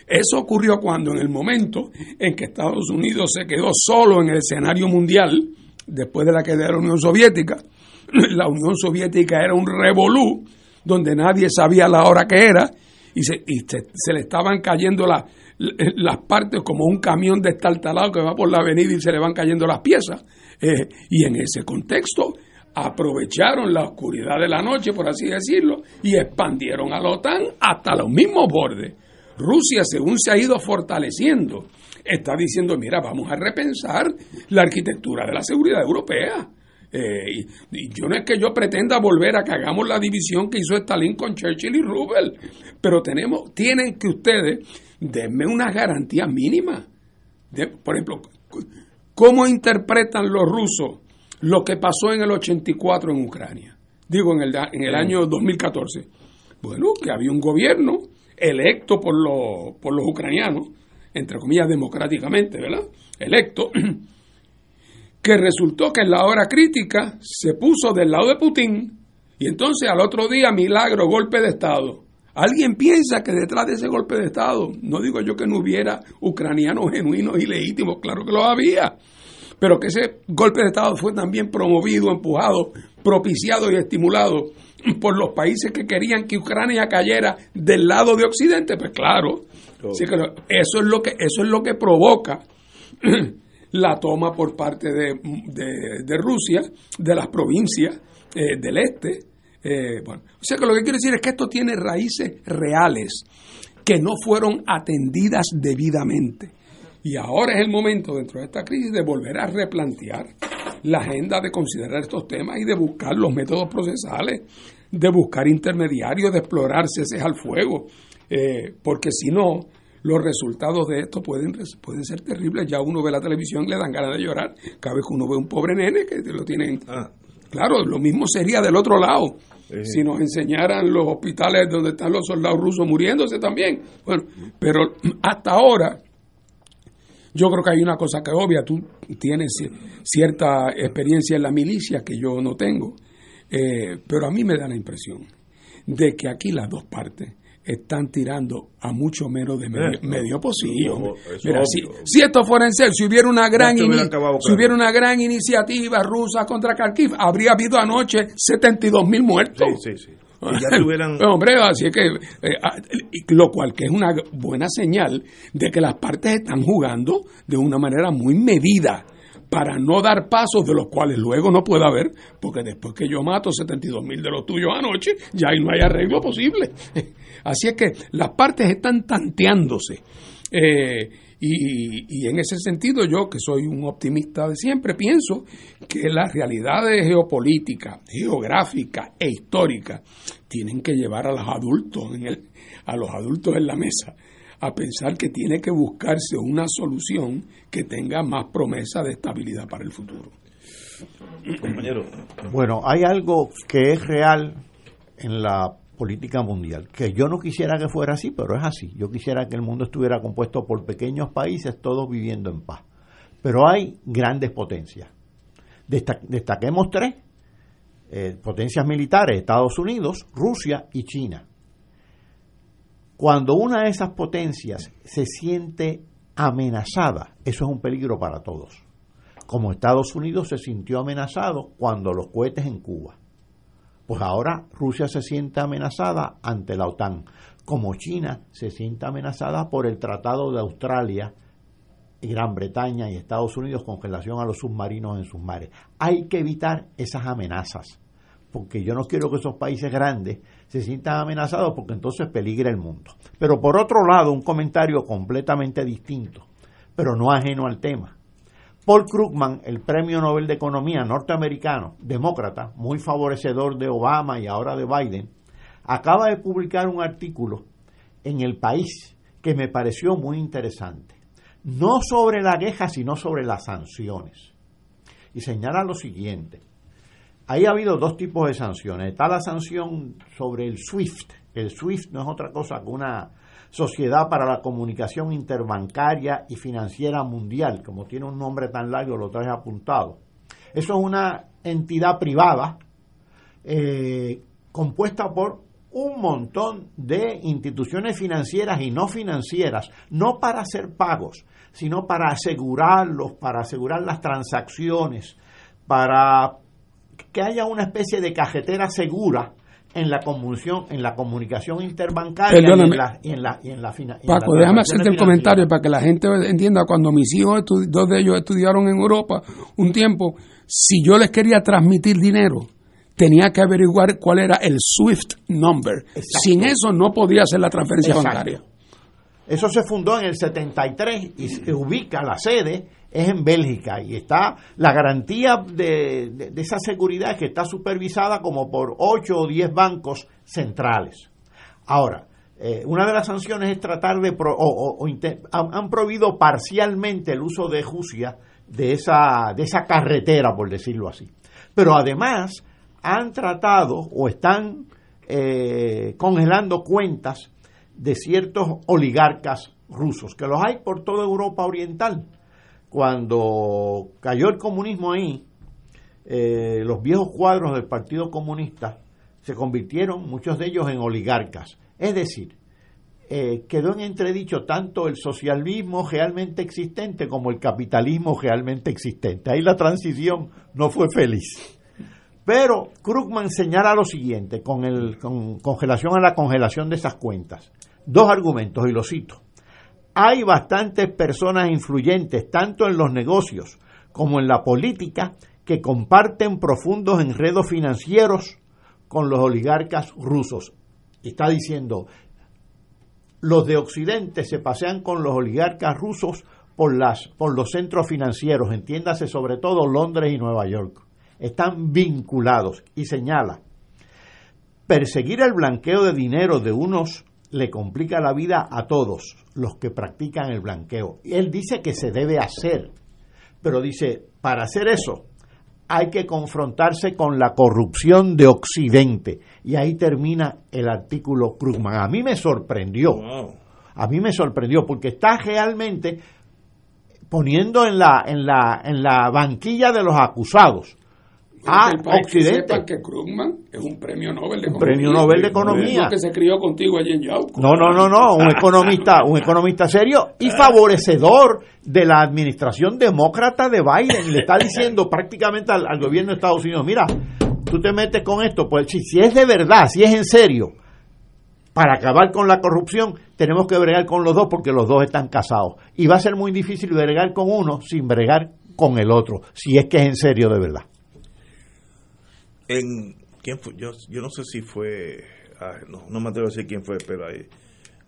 eso ocurrió cuando en el momento en que Estados Unidos se quedó solo en el escenario mundial, después de la queda de la Unión Soviética, la Unión Soviética era un revolú donde nadie sabía la hora que era y se, se, le estaban cayendo las partes como un camión destartalado que va por la avenida y se le van cayendo las piezas. Eh, y en ese contexto aprovecharon la oscuridad de la noche, por así decirlo, y expandieron a la OTAN hasta los mismos bordes. Rusia, según se ha ido fortaleciendo, está diciendo, mira, vamos a repensar la arquitectura de la seguridad europea. Eh, y, yo no es que yo pretenda volver a que hagamos la división que hizo Stalin con Churchill y Roosevelt, pero tenemos, tienen que ustedes denme unas garantías mínimas. por ejemplo, ¿cómo interpretan los rusos lo que pasó en el 84 en Ucrania? Digo, en el, en el año 2014. Bueno, que había un gobierno electo por los, por los ucranianos, entre comillas democráticamente, ¿verdad? Electo, que resultó que en la hora crítica se puso del lado de Putin y entonces al otro día, milagro, golpe de Estado. Alguien piensa que detrás de ese golpe de Estado, no digo yo que no hubiera ucranianos genuinos y legítimos, claro que lo había, pero que ese golpe de Estado fue también promovido, empujado, propiciado y estimulado por los países que querían que Ucrania cayera del lado de Occidente, pues claro, eso es lo que eso es lo que provoca la toma por parte de, Rusia de las provincias eh, del este. Eh, bueno, o sea que lo que quiero decir es que esto tiene raíces reales que no fueron atendidas debidamente. Y ahora es el momento, dentro de esta crisis, de volver a replantear la agenda, de considerar estos temas y de buscar los métodos procesales, de buscar intermediarios, de explorar ceses al fuego. Eh, porque si no, los resultados de esto pueden, pueden ser terribles. Ya uno ve la televisión y le dan ganas de llorar. Cada vez que uno ve un pobre nene que lo tienen. Ah. Claro, lo mismo sería del otro lado. Si nos enseñaran los hospitales donde están los soldados rusos muriéndose también. Bueno, pero hasta ahora, yo creo que hay una cosa que es obvia. Tú tienes cierta experiencia en la milicia que yo no tengo. Eh, pero a mí me da la impresión de que aquí las dos partes están tirando a mucho menos de medio, medio Mira, si, esto fuera en serio, si hubiera una gran si hubiera una gran iniciativa rusa contra Kharkiv, habría habido anoche 72 mil muertos. Sí, sí, Hombre, así es que, eh, ah, lo cual que es una buena señal de que las partes están jugando de una manera muy medida para no dar pasos de los cuales luego no pueda haber, porque después que yo mato 72 mil de los tuyos anoche, ya ahí no hay arreglo posible. Así es que las partes están tanteándose. Eh, y, en ese sentido yo, que soy un optimista de siempre, pienso que las realidades geopolíticas, geográficas e históricas tienen que llevar a los adultos en el, a los adultos en la mesa a pensar que tiene que buscarse una solución que tenga más promesa de estabilidad para el futuro. Compañero. Bueno, hay algo que es real en la política mundial, que yo no quisiera que fuera así, pero es así. Yo quisiera que el mundo estuviera compuesto por pequeños países, todos viviendo en paz. Pero hay grandes potencias. destaquemos tres eh, potencias militares, Estados Unidos, Rusia y China. Cuando una de esas potencias se siente amenazada, eso es un peligro para todos. Como Estados Unidos se sintió amenazado cuando los cohetes en Cuba. Pues ahora Rusia se siente amenazada ante la OTAN, como China se siente amenazada por el Tratado de Australia, Gran Bretaña y Estados Unidos con relación a los submarinos en sus mares. Hay que evitar esas amenazas porque yo no quiero que esos países grandes se sientan amenazados porque entonces peligra el mundo. Pero por otro lado, un comentario completamente distinto, pero no ajeno al tema. Paul Krugman, el premio Nobel de Economía norteamericano, demócrata, muy favorecedor de Obama y ahora de Biden, acaba de publicar un artículo en El País que me pareció muy interesante. No sobre la queja, sino sobre las sanciones. Y señala lo siguiente Ahí ha habido dos tipos de sanciones. Está la sanción sobre el SWIFT. El SWIFT no es otra cosa que una Sociedad para la Comunicación Interbancaria y Financiera Mundial. Como tiene un nombre tan largo, lo traes apuntado. Eso es una entidad privada eh, compuesta por un montón de instituciones financieras y no financieras, no para hacer pagos, sino para asegurarlos, para asegurar las transacciones, para que haya una especie de cajetera segura en la comunicación, en la comunicación interbancaria y en la, y en la, y en la, Paco, déjame hacerte el comentario para que la gente entienda. Cuando mis hijos, dos de ellos estudiaron en Europa un tiempo, si yo les quería transmitir dinero, tenía que averiguar cuál era el SWIFT number. Sin eso no podía hacer la transferencia bancaria. Eso se fundó en el 73 y se ubica la sede es en Bélgica y está la garantía de, esa seguridad que está supervisada como por 8 o 10 bancos centrales. Ahora, eh, una de las sanciones es tratar de, o, han, prohibido parcialmente el uso de Jusia de esa, de esa carretera, por decirlo así. Pero además han tratado o están eh, congelando cuentas de ciertos oligarcas rusos, que los hay por toda Europa Oriental. Cuando cayó el comunismo ahí, eh, los viejos cuadros del Partido Comunista se convirtieron, muchos de ellos, en oligarcas. Es decir, eh, quedó en entredicho tanto el socialismo realmente existente como el capitalismo realmente existente. Ahí la transición no fue feliz. Pero Krugman señala lo siguiente con, el, con congelación a la congelación de esas cuentas. Dos argumentos, y lo cito. Hay bastantes personas influyentes, tanto en los negocios como en la política, que comparten profundos enredos financieros con los oligarcas rusos. Está diciendo, los de Occidente se pasean con los oligarcas rusos por los centros financieros, entiéndase sobre todo Londres y Nueva York están vinculados y señala, perseguir el blanqueo de dinero de unos le complica la vida a todos los que practican el blanqueo. Él dice que se debe hacer, pero dice, para hacer eso hay que confrontarse con la corrupción de Occidente. Y ahí termina el artículo Krugman. A mí me sorprendió, a mí me sorprendió, porque está realmente poniendo en la, en la, en la banquilla de los acusados Ah, Occidente. Que, que Krugman es un premio Nobel de Economía. Premio Nobel de Economía. que se crió contigo allí en Yauco. No, no, no, no, un economista, un economista serio y favorecedor de la administración demócrata de Biden. Y le está diciendo prácticamente al, gobierno de Estados Unidos, mira, tú te metes con esto, pues si, si es de verdad, si es en serio, para acabar con la corrupción, tenemos que bregar con los dos porque los dos están casados. Y va a ser muy difícil bregar con uno sin bregar con el otro, si es que es en serio de verdad en quién fue yo, yo no sé si fue ah, no, no, me atrevo a decir quién fue pero hay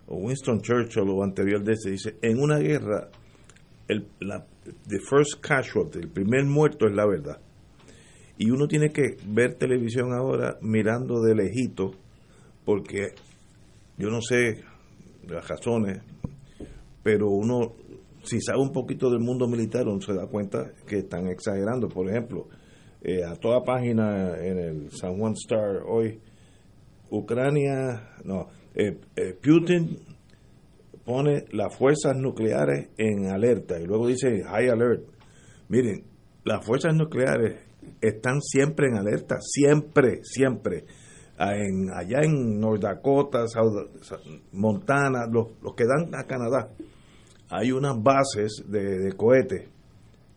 Winston Churchill o anterior de ese dice en una guerra el la the first casualty el primer muerto es la verdad y uno tiene que ver televisión ahora mirando de lejito porque yo no sé las razones pero uno si sabe un poquito del mundo militar uno se da cuenta que están exagerando. Por ejemplo eh, a toda página en el San Juan Star hoy, Ucrania, no, eh, eh, Putin pone las fuerzas nucleares en alerta y luego dice high alert. Miren, las fuerzas nucleares están siempre en alerta, siempre, siempre. Ah, en, allá en North Dakota, Montana, los, que dan a Canadá, hay unas bases de, de cohetes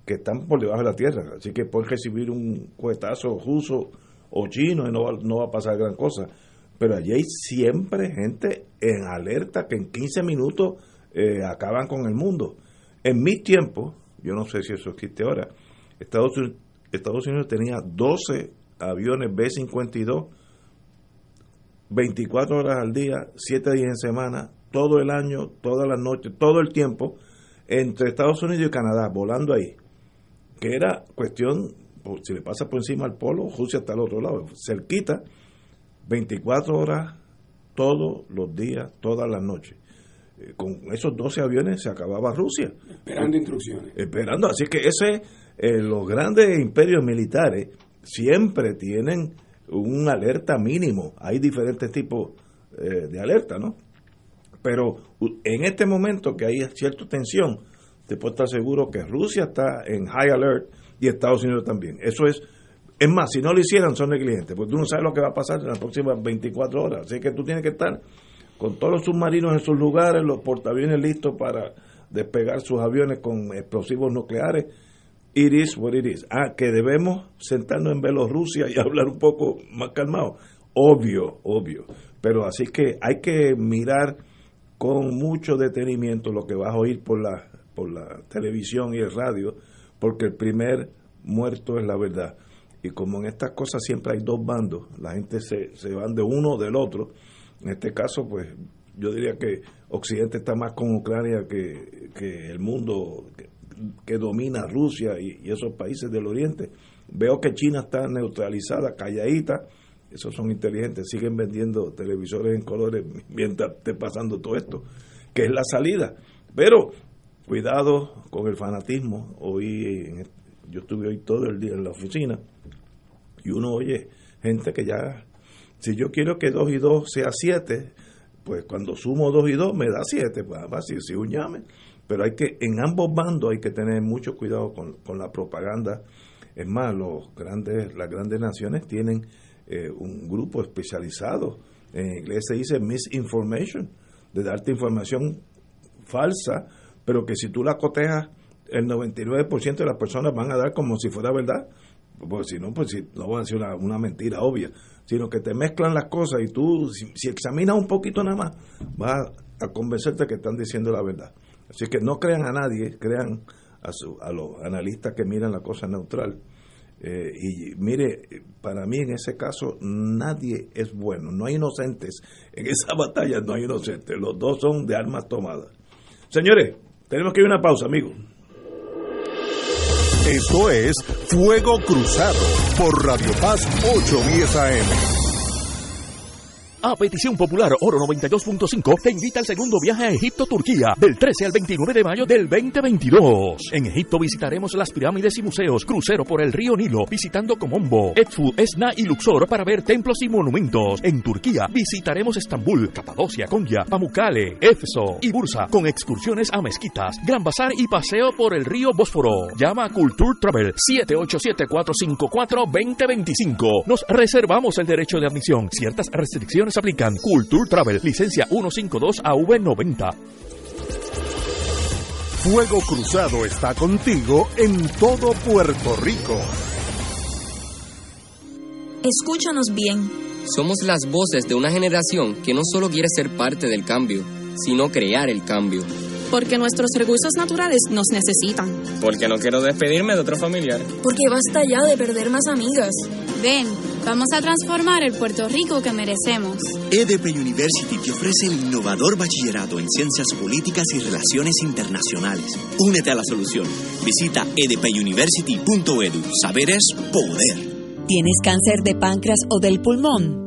que están por debajo de la tierra. Así que pueden recibir un cuetazo ruso o chino y no va, no va a pasar gran cosa. Pero allí hay siempre gente en alerta que en 15 minutos eh, acaban con el mundo. En mi tiempo, yo no sé si eso existe ahora, Estados Unidos, Estados Unidos tenía 12 aviones B-52, 24 horas al día, 7 días en semana, todo el año, todas las noches, todo el tiempo, entre Estados Unidos y Canadá, volando ahí que era cuestión, si le pasa por encima al polo, Rusia está al otro lado, cerquita, 24 horas todos los días, todas las noches. Eh, con esos 12 aviones se acababa Rusia. Esperando instrucciones. Esperando, así que ese, eh, los grandes imperios militares siempre tienen un alerta mínimo. Hay diferentes tipos eh, de alerta, ¿no? Pero en este momento que hay cierta tensión, te puedo estar seguro que Rusia está en high alert y Estados Unidos también. Eso es, es más, si no lo hicieran son negligentes, porque tú no sabes lo que va a pasar en las próximas 24 horas. Así que tú tienes que estar con todos los submarinos en sus lugares, los portaaviones listos para despegar sus aviones con explosivos nucleares. It is what it is. Ah, que debemos sentarnos en Bielorrusia y hablar un poco más calmado. Obvio, obvio. Pero así que hay que mirar con mucho detenimiento lo que vas a oír por la, por la televisión y el radio, porque el primer muerto es la verdad. Y como en estas cosas siempre hay dos bandos, la gente se, se van de uno o del otro. En este caso, pues yo diría que Occidente está más con Ucrania que, que el mundo que, domina Rusia y, y, esos países del Oriente. Veo que China está neutralizada, calladita, esos son inteligentes, siguen vendiendo televisores en colores mientras esté pasando todo esto, que es la salida. Pero cuidado con el fanatismo. Hoy, yo estuve hoy todo el día en la oficina y uno oye gente que ya, si yo quiero que 2 y 2 sea 7, pues cuando sumo 2 y 2 me da 7, pues así, si un llame. Pero hay que, en ambos bandos hay que tener mucho cuidado con, con la propaganda. Es más, los grandes, las grandes naciones tienen eh, un grupo especializado, en inglés se dice misinformation, de darte información falsa, pero que si tú la cotejas, el 99% de las personas van a dar como si fuera verdad, porque si no, pues si, no van a decir una, una, mentira obvia, sino que te mezclan las cosas y tú, si, si examinas un poquito nada más, vas a convencerte que están diciendo la verdad. Así que no crean a nadie, crean a, su, a los analistas que miran la cosa neutral. Eh, y mire, para mí en ese caso nadie es bueno, no hay inocentes. En esa batalla no hay inocentes, los dos son de armas tomadas. Señores, tenemos que ir a una pausa, amigos. Esto es Fuego Cruzado por Radio Paz 810 AM. A petición popular, Oro 92.5 te invita al segundo viaje a Egipto, Turquía, del 13 al 29 de mayo del 2022. En Egipto visitaremos las pirámides y museos, crucero por el río Nilo, visitando Comombo, Edfu, Esna y Luxor para ver templos y monumentos. En Turquía visitaremos Estambul, Capadocia, Konya, Pamukkale, Éfeso y Bursa, con excursiones a mezquitas, Gran Bazar y paseo por el río Bósforo. Llama a Culture Travel 787-454-2025. Nos reservamos el derecho de admisión. Ciertas restricciones aplican. Culture Travel, licencia 152 AV90. Fuego Cruzado está contigo en todo Puerto Rico. Escúchanos bien. Somos las voces de una generación que no solo quiere ser parte del cambio, sino crear el cambio. Porque nuestros recursos naturales nos necesitan. Porque no quiero despedirme de otro familiar. Porque basta ya de perder más amigas. Ven, vamos a transformar el Puerto Rico que merecemos. EDP University te ofrece el innovador bachillerato en Ciencias Políticas y Relaciones Internacionales. Únete a la solución. Visita edpuniversity.edu. Saber es poder. ¿Tienes cáncer de páncreas o del pulmón?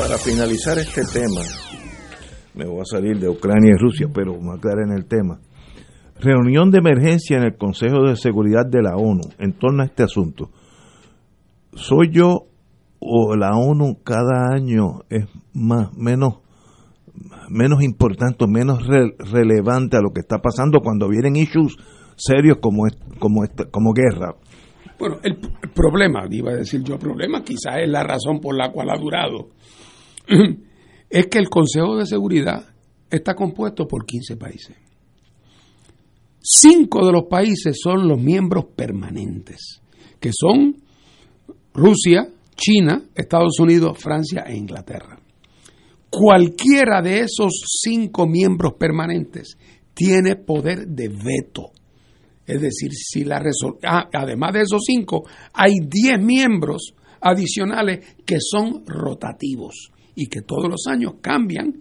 Para finalizar este tema, me voy a salir de Ucrania y Rusia, pero vamos a aclarar en el tema. Reunión de emergencia en el Consejo de Seguridad de la ONU en torno a este asunto. ¿Soy yo o la ONU cada año es más, menos, menos importante, menos re, relevante a lo que está pasando cuando vienen issues serios como, como, como guerra? Bueno, el, el problema, iba a decir yo, problema quizás es la razón por la cual ha durado, es que el Consejo de Seguridad está compuesto por 15 países. Cinco de los países son los miembros permanentes, que son Rusia, China, Estados Unidos, Francia e Inglaterra. Cualquiera de esos cinco miembros permanentes tiene poder de veto. Es decir, si la ah, además de esos cinco, hay diez miembros adicionales que son rotativos y que todos los años cambian.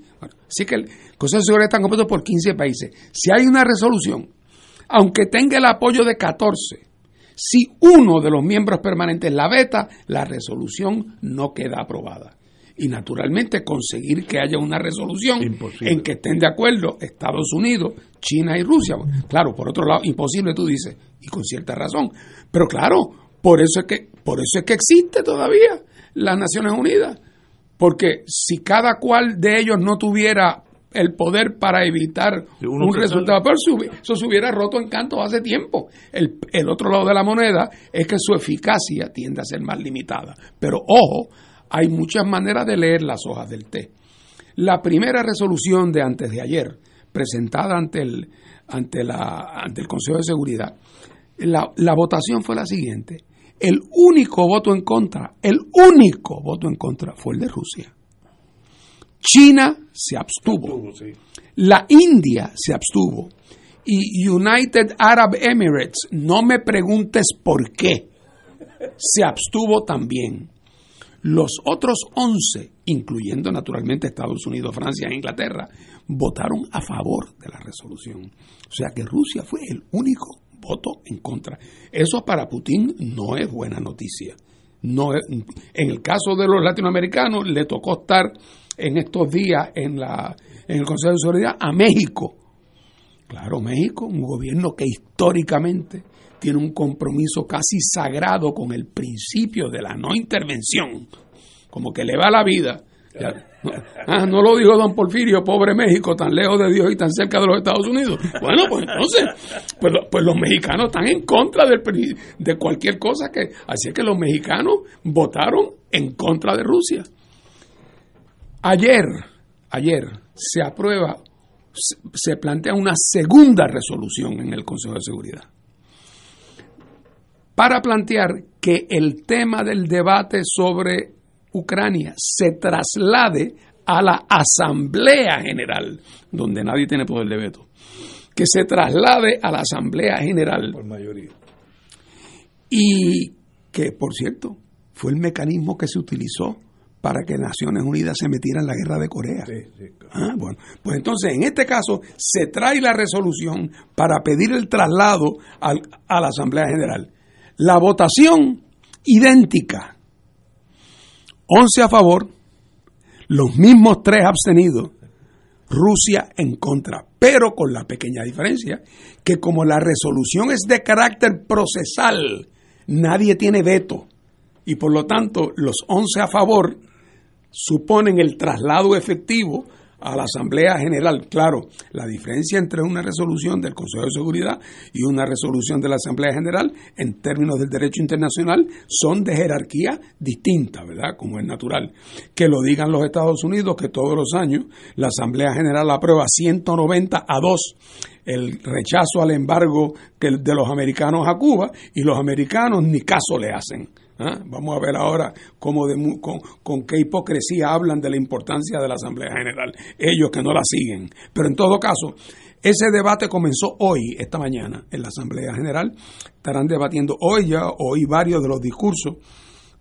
así que el Consejo de Seguridad está compuesto por 15 países. Si hay una resolución, aunque tenga el apoyo de 14, si uno de los miembros permanentes la veta, la resolución no queda aprobada. Y naturalmente conseguir que haya una resolución en que estén de acuerdo Estados Unidos, China y Rusia. Claro, por otro lado, imposible tú dices, y con cierta razón. Pero claro, por eso es que, por eso es que existe todavía las Naciones Unidas. Porque si cada cual de ellos no tuviera el poder para evitar un resultado. Pero eso se hubiera roto en canto hace tiempo. El, el, otro lado de la moneda es que su eficacia tiende a ser más limitada. Pero ojo, hay muchas maneras de leer las hojas del té. La primera resolución de antes de ayer, presentada ante el, ante la, ante el Consejo de Seguridad, la, la votación fue la siguiente. El único voto en contra, el único voto en contra fue el de Rusia. China se abstuvo. La India se abstuvo. Y United Arab Emirates, no me preguntes por qué, se abstuvo también. Los otros 11, incluyendo naturalmente Estados Unidos, Francia e Inglaterra, votaron a favor de la resolución. O sea que Rusia fue el único voto en contra. Eso para Putin no es buena noticia. No en el caso de los latinoamericanos le tocó estar en estos días en, la, en el Consejo de Seguridad a México. Claro, México, un gobierno que históricamente tiene un compromiso casi sagrado con el principio de la no intervención, como que le va la vida. Ah, no lo dijo don Porfirio, pobre México, tan lejos de Dios y tan cerca de los Estados Unidos. Bueno, pues entonces, pues, pues los mexicanos están en contra de cualquier cosa que... Así es que los mexicanos votaron en contra de Rusia. Ayer, ayer se aprueba, se plantea una segunda resolución en el Consejo de Seguridad para plantear que el tema del debate sobre Ucrania se traslade a la Asamblea General, donde nadie tiene poder de veto, que se traslade a la Asamblea General. Por mayoría. Y que, por cierto, fue el mecanismo que se utilizó para que Naciones Unidas se metiera en la guerra de Corea. ah, bueno, pues entonces en este caso se trae la resolución para pedir el traslado al, a la Asamblea General. La votación idéntica. 11 a favor, los mismos tres abstenidos, Rusia en contra, pero con la pequeña diferencia que como la resolución es de carácter procesal, nadie tiene veto. Y por lo tanto los 11 a favor suponen el traslado efectivo a la Asamblea General. Claro, la diferencia entre una resolución del Consejo de Seguridad y una resolución de la Asamblea General en términos del derecho internacional son de jerarquía distinta, ¿verdad? Como es natural. Que lo digan los Estados Unidos, que todos los años la Asamblea General aprueba 190 a 2 el rechazo al embargo de los americanos a Cuba y los americanos ni caso le hacen. ¿Ah? Vamos a ver ahora cómo de, con, con, qué hipocresía hablan de la importancia de la Asamblea General, ellos que no la siguen. Pero en todo caso, ese debate comenzó hoy, esta mañana, en la Asamblea General. Estarán debatiendo hoy ya, hoy varios de los discursos.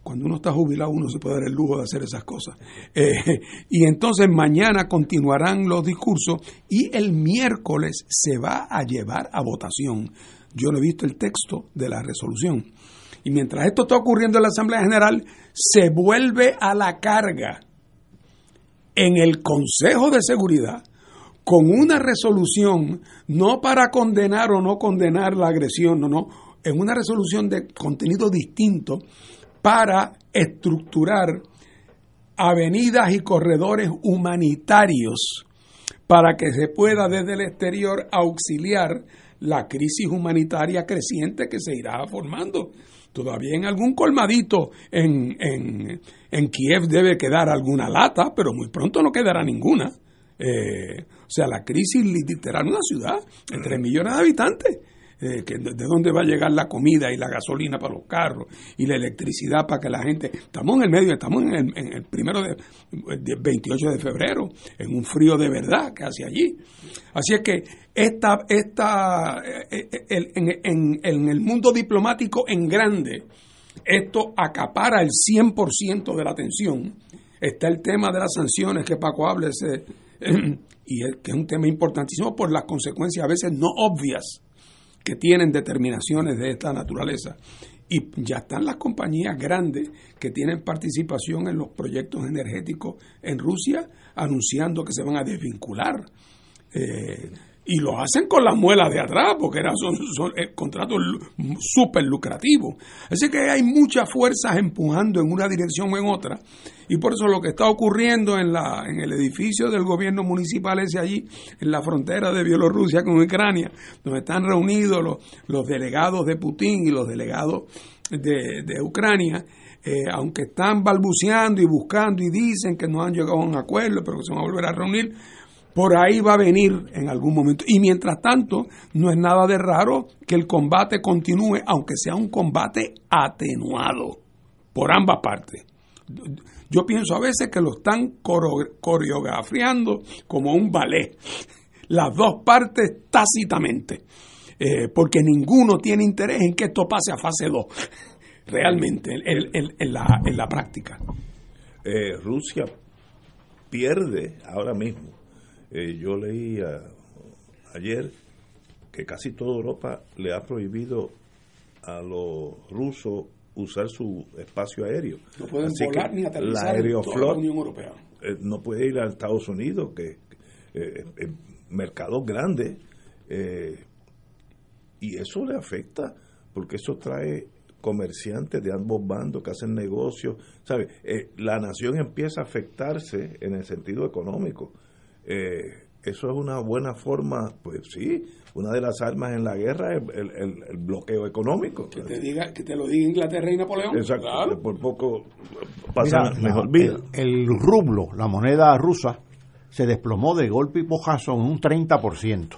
Cuando uno está jubilado, uno se puede dar el lujo de hacer esas cosas. Eh, y entonces mañana continuarán los discursos y el miércoles se va a llevar a votación. Yo no he visto el texto de la resolución y mientras esto está ocurriendo en la Asamblea General, se vuelve a la carga en el Consejo de Seguridad con una resolución no para condenar o no condenar la agresión, no, no, en una resolución de contenido distinto para estructurar avenidas y corredores humanitarios para que se pueda desde el exterior auxiliar la crisis humanitaria creciente que se irá formando. Todavía en algún colmadito en, en, en Kiev debe quedar alguna lata, pero muy pronto no quedará ninguna. Eh, o sea, la crisis literal una ciudad de 3 millones de habitantes. Eh, que de, dónde va a llegar la comida y la gasolina para los carros y la electricidad para que la gente... Estamos en el medio, estamos en el, en el primero de, 28 de febrero, en un frío de verdad que hace allí. Así es que esta, esta, eh, en, en, en el mundo diplomático en grande, esto acapara el 100% de la atención. Está el tema de las sanciones que Paco habla y que es un tema importantísimo por las consecuencias a veces no obvias que tienen determinaciones de esta naturaleza. Y ya están las compañías grandes que tienen participación en los proyectos energéticos en Rusia anunciando que se van a desvincular. Eh, y lo hacen con las muelas de atrás, porque eran, son, son eh, contratos súper lucrativos. Así que hay muchas fuerzas empujando en una dirección o en otra, y por eso lo que está ocurriendo en, la, en el edificio del gobierno municipal ese allí, en la frontera de Bielorrusia con Ucrania, donde están reunidos los, los delegados de Putin y los delegados de, de Ucrania, eh, aunque están balbuceando y buscando y dicen que no han llegado a un acuerdo, pero que se van a volver a reunir, por ahí va a venir en algún momento. Y mientras tanto, no es nada de raro que el combate continúe, aunque sea un combate atenuado por ambas partes. Yo pienso a veces que lo están coreografiando como un ballet, las dos partes tácitamente, eh, porque ninguno tiene interés en que esto pase a fase 2, realmente, en, la, práctica. Eh, Rusia pierde ahora mismo eh, yo leí ayer que casi toda Europa le ha prohibido a los rusos usar su espacio aéreo. No pueden volar ni aterrizar la, en la Unión Europea. Eh, no puede ir a Estados Unidos, que eh, es mercado grande, y eso le afecta, porque eso trae comerciantes de ambos bandos que hacen negocios, ¿sabe? la nación empieza a afectarse en el sentido económico eh, eso es una buena forma, pues sí, una de las armas en la guerra es el, bloqueo económico. Que te, diga, que te lo diga Inglaterra y Napoleón. Exacto, por poco pasa mejor vida. El, rublo, la moneda rusa, se desplomó de golpe y pojazo en un 30%.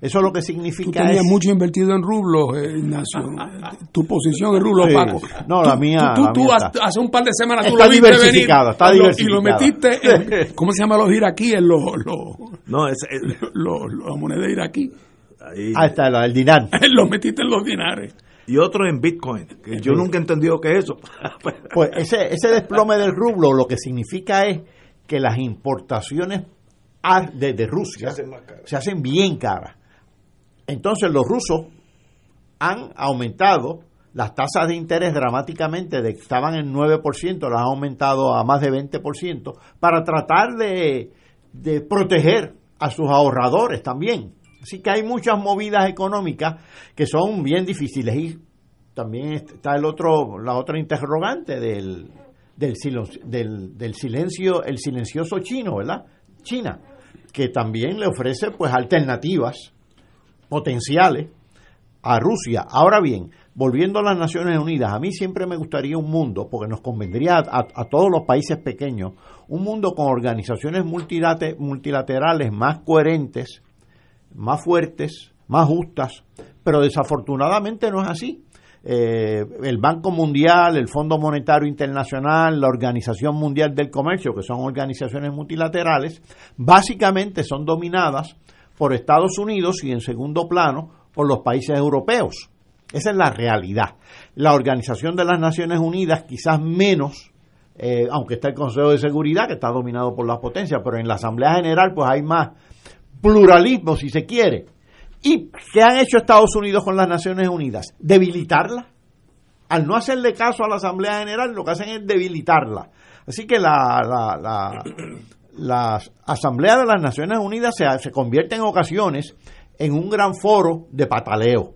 Eso es lo que significa. Tú tenías mucho invertido en rublos, eh, Ignacio. tu posición en rublos, Paco. No, la mía. Tú, tú, hace un par de semanas tú lo viste venir. Está y lo metiste en. ¿Cómo se llama los iraquíes? Los, los, no, es, los, la moneda iraquí. Ahí. Ah, está, el dinar. lo metiste en los dinares y otro en Bitcoin, que yo nunca he entendido qué es eso. pues ese, ese desplome del rublo lo que significa es que las importaciones de, Rusia se hacen, bien caras. Entonces los rusos han aumentado las tasas de interés dramáticamente, de, estaban en 9%, las han aumentado a más de 20%, para tratar de, de proteger a sus ahorradores también. Así que hay muchas movidas económicas que son bien difíciles. Y también está el otro, la otra interrogante del, del, del, del silencio, el silencioso chino, ¿verdad? China, que también le ofrece pues alternativas potenciales a Rusia. Ahora bien, volviendo a las Naciones Unidas, a mí siempre me gustaría un mundo, porque nos convendría a, todos los países pequeños, un mundo con organizaciones multilaterales más coherentes, más fuertes, más justas, pero desafortunadamente no es así. Eh, el Banco Mundial, el Fondo Monetario Internacional, la Organización Mundial del Comercio, que son organizaciones multilaterales, básicamente son dominadas por Estados Unidos y en segundo plano por los países europeos. Esa es la realidad. La Organización de las Naciones Unidas quizás menos, eh, aunque está el Consejo de Seguridad que está dominado por las potencias, pero en la Asamblea General pues hay más pluralismo si se quiere. ¿Y qué han hecho Estados Unidos con las Naciones Unidas? Debilitarla. Al no hacerle caso a la Asamblea General, lo que hacen es debilitarla. Así que la, Asamblea de las Naciones Unidas se, se convierte en ocasiones en un gran foro de pataleo.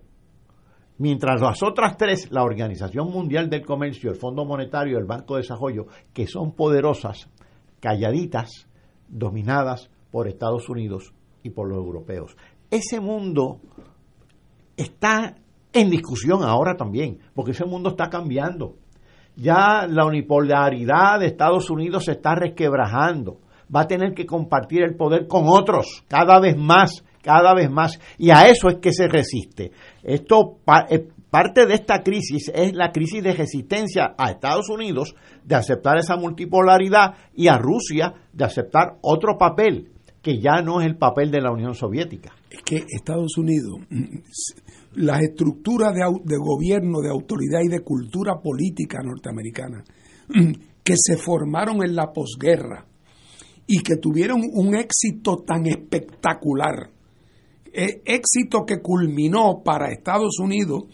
Mientras las otras tres, la Organización Mundial del Comercio, el Fondo Monetario, el Banco de Desarrollo, que son poderosas, calladitas, dominadas por Estados Unidos y por los europeos. Ese mundo está en discusión ahora también, porque ese mundo está cambiando. Ya la unipolaridad de Estados Unidos se está resquebrajando. Va a tener que compartir el poder con otros cada vez más, cada vez más. Y a eso es que se resiste. Esto eh, parte de esta crisis es la crisis de resistencia a Estados Unidos de aceptar esa multipolaridad y a Rusia de aceptar otro papel que ya no es el papel de la Unión Soviética. Es que Estados Unidos las estructuras de, gobierno, de autoridad y de cultura política norteamericana que se formaron en la posguerra y que tuvieron un éxito tan espectacular, e, éxito que culminó para Estados Unidos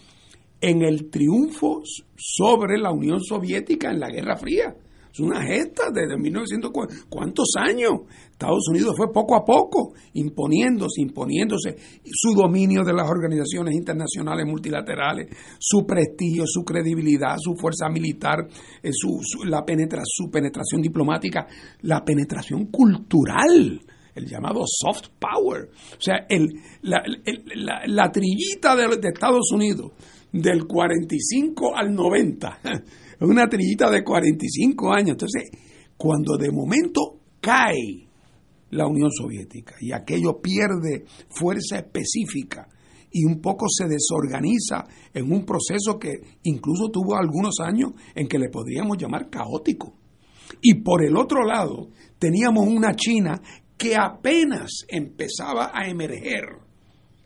en el triunfo sobre la Unión Soviética en la Guerra Fría. Es una gesta desde 1940. ¿Cuántos años? Estados Unidos fue poco a poco imponiéndose, imponiéndose su dominio de las organizaciones internacionales multilaterales, su prestigio, su credibilidad, su fuerza militar, eh, su, la penetración diplomática, la penetración cultural el llamado soft power. O sea, la, trillita de, de, Estados Unidos del 45 al 90, una trillita de 45 años. Entonces, cuando de momento cae la Unión Soviética y aquello pierde fuerza específica y un poco se desorganiza en un proceso que incluso tuvo algunos años en que le podríamos llamar caótico. Y por el otro lado, teníamos una China que apenas empezaba a emerger,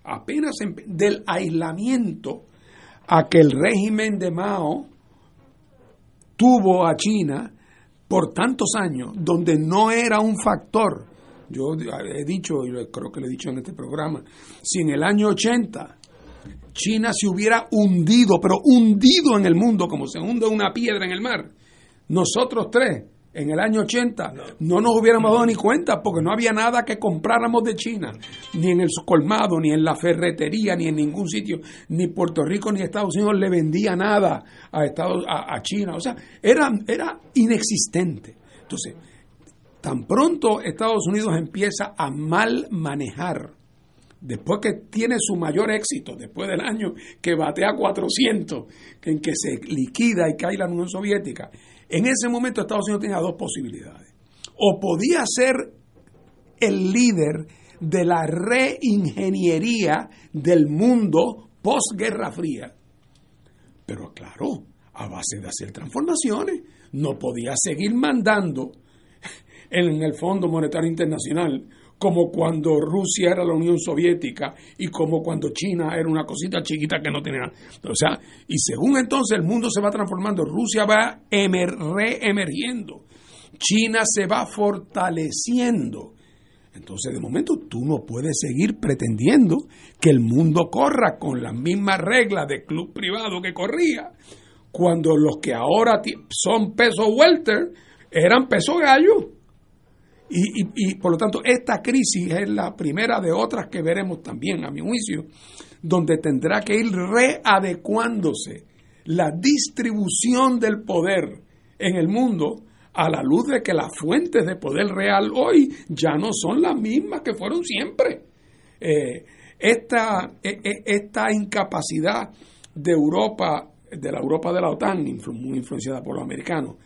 apenas del aislamiento a que el régimen de Mao tuvo a China por tantos años, donde no era un factor yo he dicho, y creo que lo he dicho en este programa, si en el año 80 China se hubiera hundido, pero hundido en el mundo como se hunde una piedra en el mar, nosotros tres en el año 80 no, nos hubiéramos dado ni cuenta porque no había nada que compráramos de China, ni en el colmado, ni en la ferretería, ni en ningún sitio, ni Puerto Rico ni Estados Unidos le vendía nada a, Estados, a, a China, o sea, era, era inexistente. Entonces, Tan pronto Estados Unidos empieza a mal manejar, después que tiene su mayor éxito, después del año que batea 400, en que se liquida y cae la Unión Soviética, en ese momento Estados Unidos tenía dos posibilidades. O podía ser el líder de la reingeniería del mundo post-Guerra Fría, pero claro, a base de hacer transformaciones, no podía seguir mandando en el Fondo Monetario Internacional, como cuando Rusia era la Unión Soviética y como cuando China era una cosita chiquita que no tenía. O sea, y según entonces el mundo se va transformando, Rusia va reemergiendo, China se va fortaleciendo. Entonces, de momento, tú no puedes seguir pretendiendo que el mundo corra con las mismas reglas de club privado que corría, cuando los que ahora son peso welter eran peso gallo. Y, por lo tanto, esta crisis es la primera de otras que veremos también, a mi juicio, donde tendrá que ir readecuándose la distribución del poder en el mundo a la luz de que las fuentes de poder real hoy ya no son las mismas que fueron siempre. Eh, esta, e, e, esta incapacidad de Europa, de la Europa de la OTAN, muy influenciada por los americanos,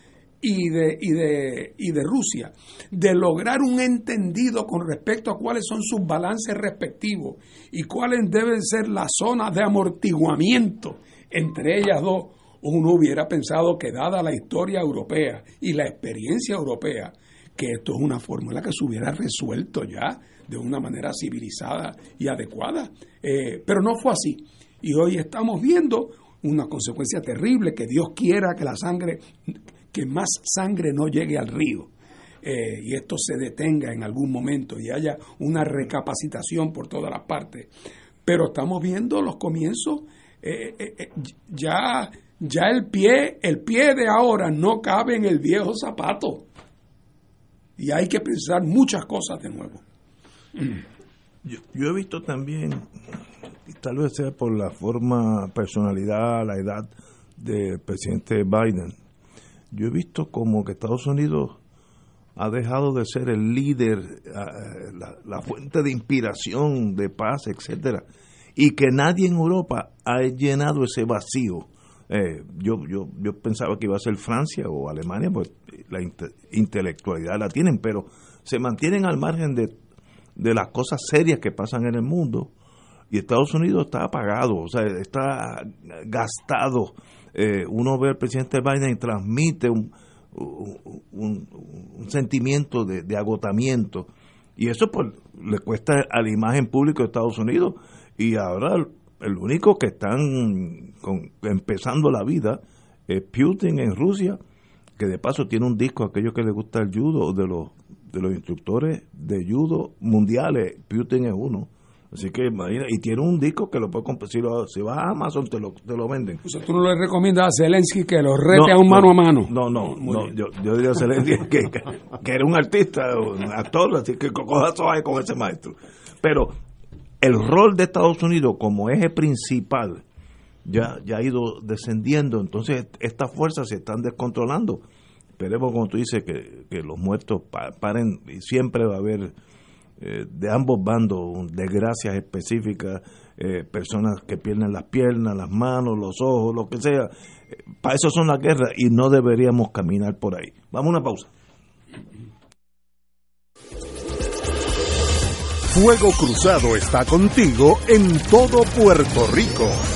y de, y, de, y de Rusia, de lograr un entendido con respecto a cuáles son sus balances respectivos y cuáles deben ser las zonas de amortiguamiento entre ellas dos, uno hubiera pensado que dada la historia europea y la experiencia europea, que esto es una fórmula que se hubiera resuelto ya de una manera civilizada y adecuada. Eh, pero no fue así. Y hoy estamos viendo una consecuencia terrible, que Dios quiera que la sangre que más sangre no llegue al río. Eh, y esto se detenga en algún momento y haya una recapacitación por todas las partes. Pero estamos viendo los comienzos, eh, eh, ya, ya el pie, el pie de ahora no cabe en el viejo zapato. Y hay que pensar muchas cosas de nuevo. Yo, yo he visto también, tal vez sea por la forma, personalidad, la edad del presidente Biden, yo he visto como que Estados Unidos ha dejado de ser el líder, la, fuente de inspiración, de paz, etcétera, y que nadie en Europa ha llenado ese vacío. Eh, yo, yo, yo pensaba que iba a ser Francia o Alemania, pues la intelectualidad la tienen, pero se mantienen al margen de, de las cosas serias que pasan en el mundo y Estados Unidos está apagado, o sea, está gastado. Eh, uno ve al presidente Biden y transmite un, un, sentimiento de, agotamiento. Y eso pues le cuesta a la imagen pública de Estados Unidos. Y ahora el, único que están empezando la vida es Putin en Rusia que de paso tiene un disco aquellos que les gusta el judo de los de los instructores de judo mundiales Putin es uno Así que imagina, y tiene un disco que lo puede comprar. Si, lo, si vas a Amazon, te lo, te lo venden. O sea, tú no le recomiendas a Zelensky que lo rete a un mano a mano. No, no, no. Yo, yo, diría a Zelensky que, que, era un artista, un actor, así que coja suave con ese maestro. Pero el rol de Estados Unidos como eje principal ya, ya ha ido descendiendo. Entonces, estas fuerzas se están descontrolando. Esperemos, como tú dices, que, que los muertos paren y siempre va a haber eh, de ambos bandos, desgracias específicas, eh, personas que pierden las piernas, las manos, los ojos, lo que sea. Eh, para eso son las guerras y no deberíamos caminar por ahí. Vamos a una pausa. Fuego Cruzado está contigo en todo Puerto Rico.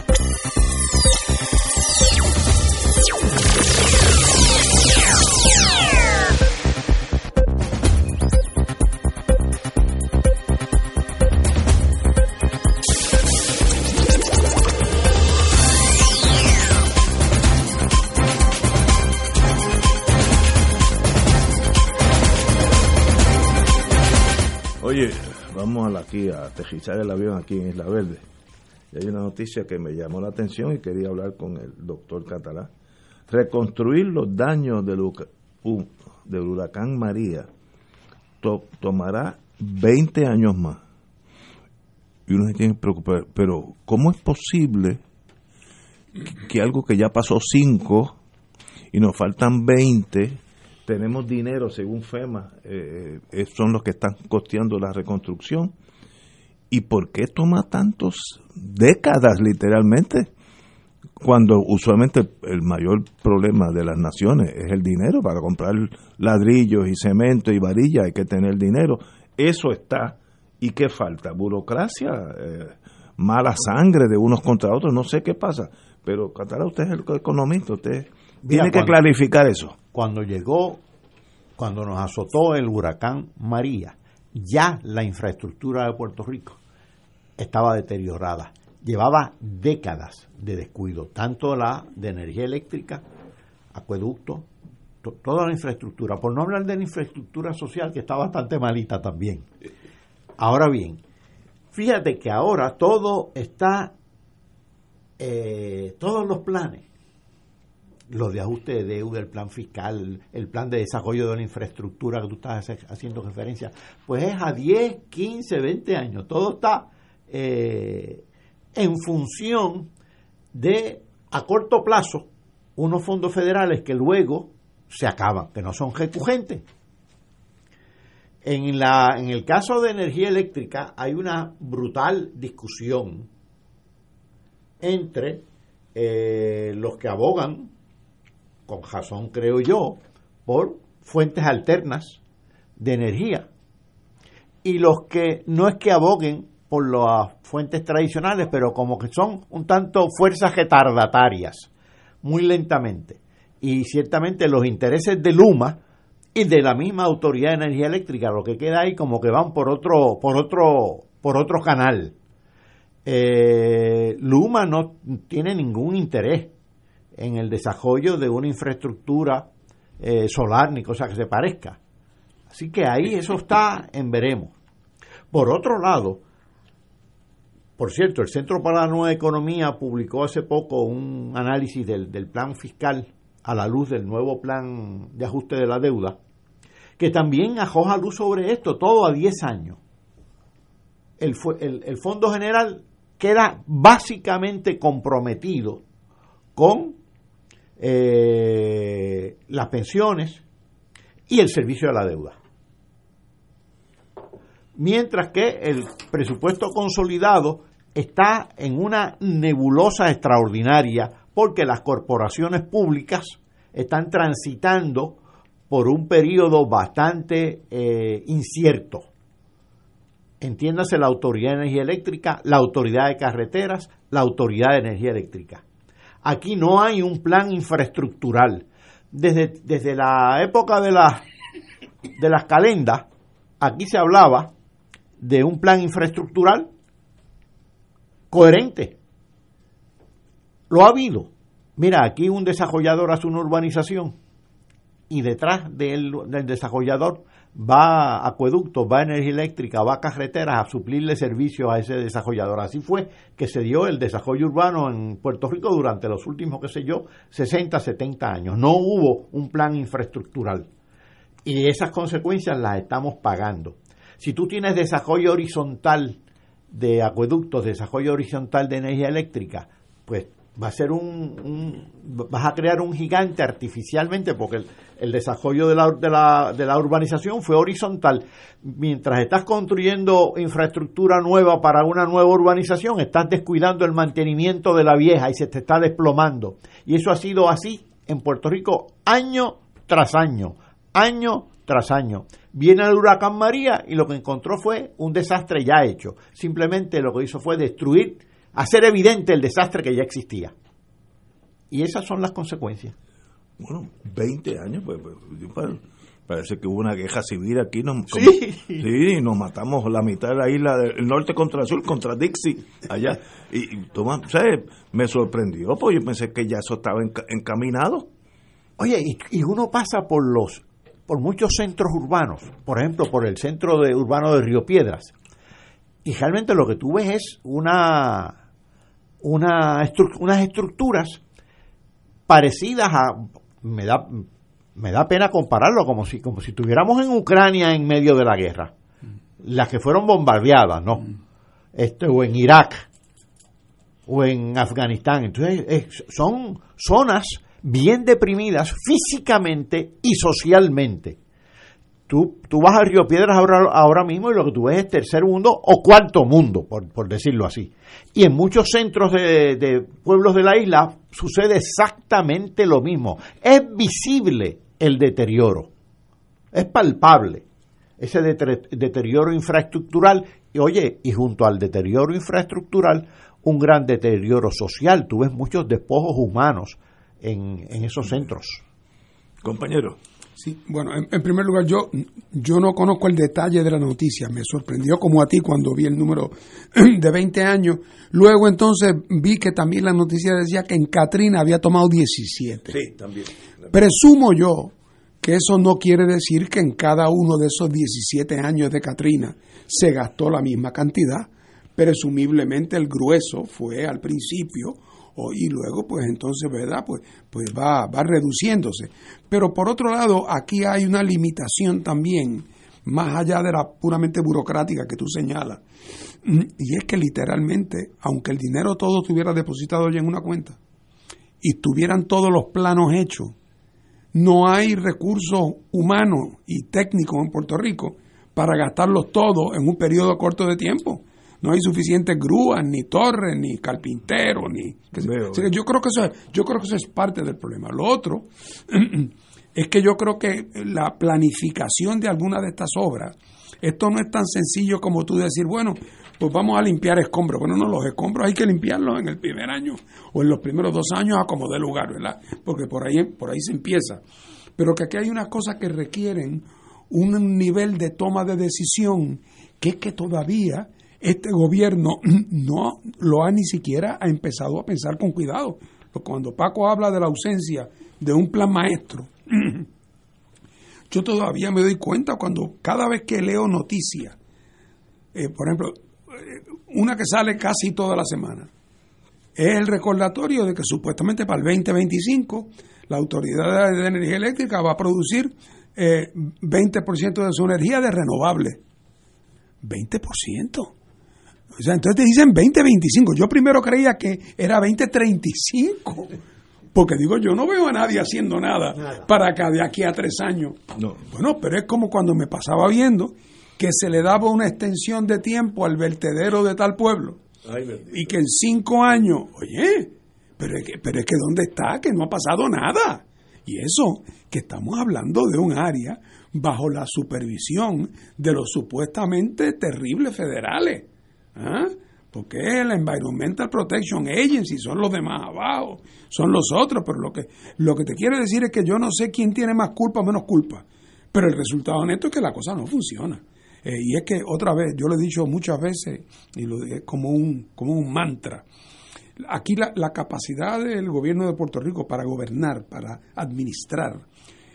Vamos aquí a aterrizar el avión aquí en Isla Verde. Y hay una noticia que me llamó la atención y quería hablar con el doctor Catalá. Reconstruir los daños del, huracán María tomará 20 años más. Y uno se tiene que preocupar, pero ¿cómo es posible que algo que ya pasó 5 y nos faltan 20, tenemos dinero según FEMA, eh, eh, son los que están costeando la reconstrucción? ¿Y por qué toma tantos décadas literalmente? Cuando usualmente el mayor problema de las naciones es el dinero para comprar ladrillos y cemento y varilla, hay que tener dinero. Eso está. ¿Y qué falta? Burocracia, eh, mala sangre de unos contra otros, no sé qué pasa. Pero Catalá, usted es el economista, usted tiene que clarificar eso. Cuando llegó, cuando nos azotó el huracán María, ya la infraestructura de Puerto Rico estaba deteriorada. Llevaba décadas de descuido, tanto la de energía eléctrica, acueducto, toda la infraestructura, por no hablar de la infraestructura social que está bastante malita también. Ahora bien, fíjate que ahora todo está, eh, todos los planes, los de ajuste de deuda, el plan fiscal, el plan de desarrollo de la infraestructura que tú estás haciendo referencia, pues es a 10, 15, 20 años, todo está eh, en función de, a corto plazo, unos fondos federales que luego se acaban, que no son recurrentes. En, la, en el caso de energía eléctrica hay una brutal discusión entre eh, los que abogan, con razón creo yo, por fuentes alternas de energía y los que no es que aboguen por las fuentes tradicionales, pero como que son un tanto fuerzas retardatarias, muy lentamente. Y ciertamente los intereses de Luma y de la misma Autoridad de Energía Eléctrica, lo que queda ahí como que van por otro, por otro, por otro canal. Eh, Luma no tiene ningún interés en el desarrollo de una infraestructura eh, solar ni cosa que se parezca. Así que ahí eso está en veremos. Por otro lado, por cierto, el Centro para la Nueva Economía publicó hace poco un análisis del, plan fiscal a la luz del nuevo plan de ajuste de la deuda, que también arroja luz sobre esto, todo a 10 años. El, el, Fondo General queda básicamente comprometido con eh, las pensiones y el servicio de la deuda. Mientras que el presupuesto consolidado está en una nebulosa extraordinaria porque las corporaciones públicas están transitando por un periodo bastante eh, incierto. Entiéndase la Autoridad de Energía Eléctrica, la Autoridad de Carreteras, la Autoridad de Energía Eléctrica. Aquí no hay un plan infraestructural. Desde, desde la época de, la, de las calendas, aquí se hablaba de un plan infraestructural coherente. Lo ha habido. Mira, aquí un desarrollador hace una urbanización y detrás del, desarrollador va acueducto, va energía eléctrica, va carreteras a suplirle servicios a ese desarrollador. Así fue que se dio el desarrollo urbano en Puerto Rico durante los últimos, qué sé yo, 60, 70 años. No hubo un plan infraestructural. Y esas consecuencias las estamos pagando. Si tú tienes desarrollo horizontal de acueductos, desarrollo horizontal de energía eléctrica, pues va a ser un, vas a crear un gigante artificialmente porque el, desarrollo de la, de, la, de la urbanización fue horizontal. Mientras estás construyendo infraestructura nueva para una nueva urbanización, estás descuidando el mantenimiento de la vieja y se te está desplomando. Y eso ha sido así en Puerto Rico año tras año, año tras año. Viene el huracán María y lo que encontró fue un desastre ya hecho. Simplemente lo que hizo fue destruir, hacer evidente el desastre que ya existía. Y esas son las consecuencias. Bueno, 20 años, pues, pues parece que hubo una guerra civil aquí. Nos, sí. sí, nos matamos la mitad de la isla del norte contra el sur, contra Dixie, allá. Y, y toma, me sorprendió, porque yo pensé que ya eso estaba encaminado. Oye, y uno pasa por los por muchos centros urbanos, por ejemplo, por el centro de, urbano de Río Piedras. Y realmente lo que tú ves es una, una unas estructuras parecidas a me da me da pena compararlo como si como si estuviéramos en Ucrania en medio de la guerra. Las que fueron bombardeadas no este o en Irak o en Afganistán. Entonces son zonas bien deprimidas físicamente y socialmente Tú, tú, vas a Río Piedras ahora, ahora mismo y lo que tú ves es tercer mundo o cuarto mundo, por, por decirlo así. Y en muchos centros de, pueblos de la isla sucede exactamente lo mismo. Es visible el deterioro, es palpable ese deterioro infraestructural. Y oye, y junto al deterioro infraestructural, un gran deterioro social. Tú ves muchos despojos humanos en, en esos centros. Compañero. Sí, bueno, en, primer lugar, yo, yo no conozco el detalle de la noticia. Me sorprendió como a ti cuando vi el número de 20 años. Luego entonces vi que también la noticia decía que en Katrina había tomado 17. Sí, también. Presumo yo que eso no quiere decir que en cada uno de esos 17 años de Katrina se gastó la misma cantidad. Presumiblemente el grueso fue al principio y luego pues entonces, ¿verdad? Pues, pues va, va reduciéndose. Pero por otro lado, aquí hay una limitación también, más allá de la puramente burocrática que tú señalas, y es que literalmente, aunque el dinero todo estuviera depositado ya en una cuenta y tuvieran todos los planos hechos, no hay recursos humanos y técnicos en Puerto Rico para gastarlos todos en un periodo corto de tiempo no hay suficientes grúas, ni torres, ni carpinteros, ni... yo creo que eso es, yo creo que eso es parte del problema. Lo otro es que yo creo que la planificación de alguna de estas obras, esto no es tan sencillo como tú decir, bueno, pues vamos a limpiar escombros. Bueno, no, los escombros hay que limpiarlos en el primer año o en los primeros dos años a como dé lugar, ¿verdad? Porque por ahí, por ahí se empieza. Pero que aquí hay unas cosas que requieren un nivel de toma de decisión que es que todavía este gobierno no lo ha ni siquiera empezado a pensar con cuidado. Cuando Paco habla de la ausencia de un plan maestro, yo todavía me doy cuenta cuando cada vez que leo noticias, eh, por ejemplo, eh, una que sale casi toda la semana, es el recordatorio de que supuestamente para el 2025 la Autoridad de Energía Eléctrica va a producir eh, 20% de su energía de renovable. 20%. O sea, entonces te dicen 2025. Yo primero creía que era 2035. Porque digo, yo no veo a nadie haciendo nada, para acá de aquí a tres años. Bueno, pero es como cuando me pasaba viendo que se le daba una extensión de tiempo al vertedero de tal pueblo. y que en cinco años, oye, pero es, que, pero es que ¿dónde está? Que no ha pasado nada. Y eso, que estamos hablando de un área bajo la supervisión de los supuestamente terribles federales. ¿Ah? Porque el Environmental Protection Agency son los demás abajo, son los otros, pero lo que, lo que te quiero decir es que yo no sé quién tiene más culpa o menos culpa, pero el resultado neto es que la cosa no funciona. Eh, y es que otra vez, yo lo he dicho muchas veces, y lo es como un, como un mantra, aquí la, la, capacidad del gobierno de Puerto Rico para gobernar, para administrar,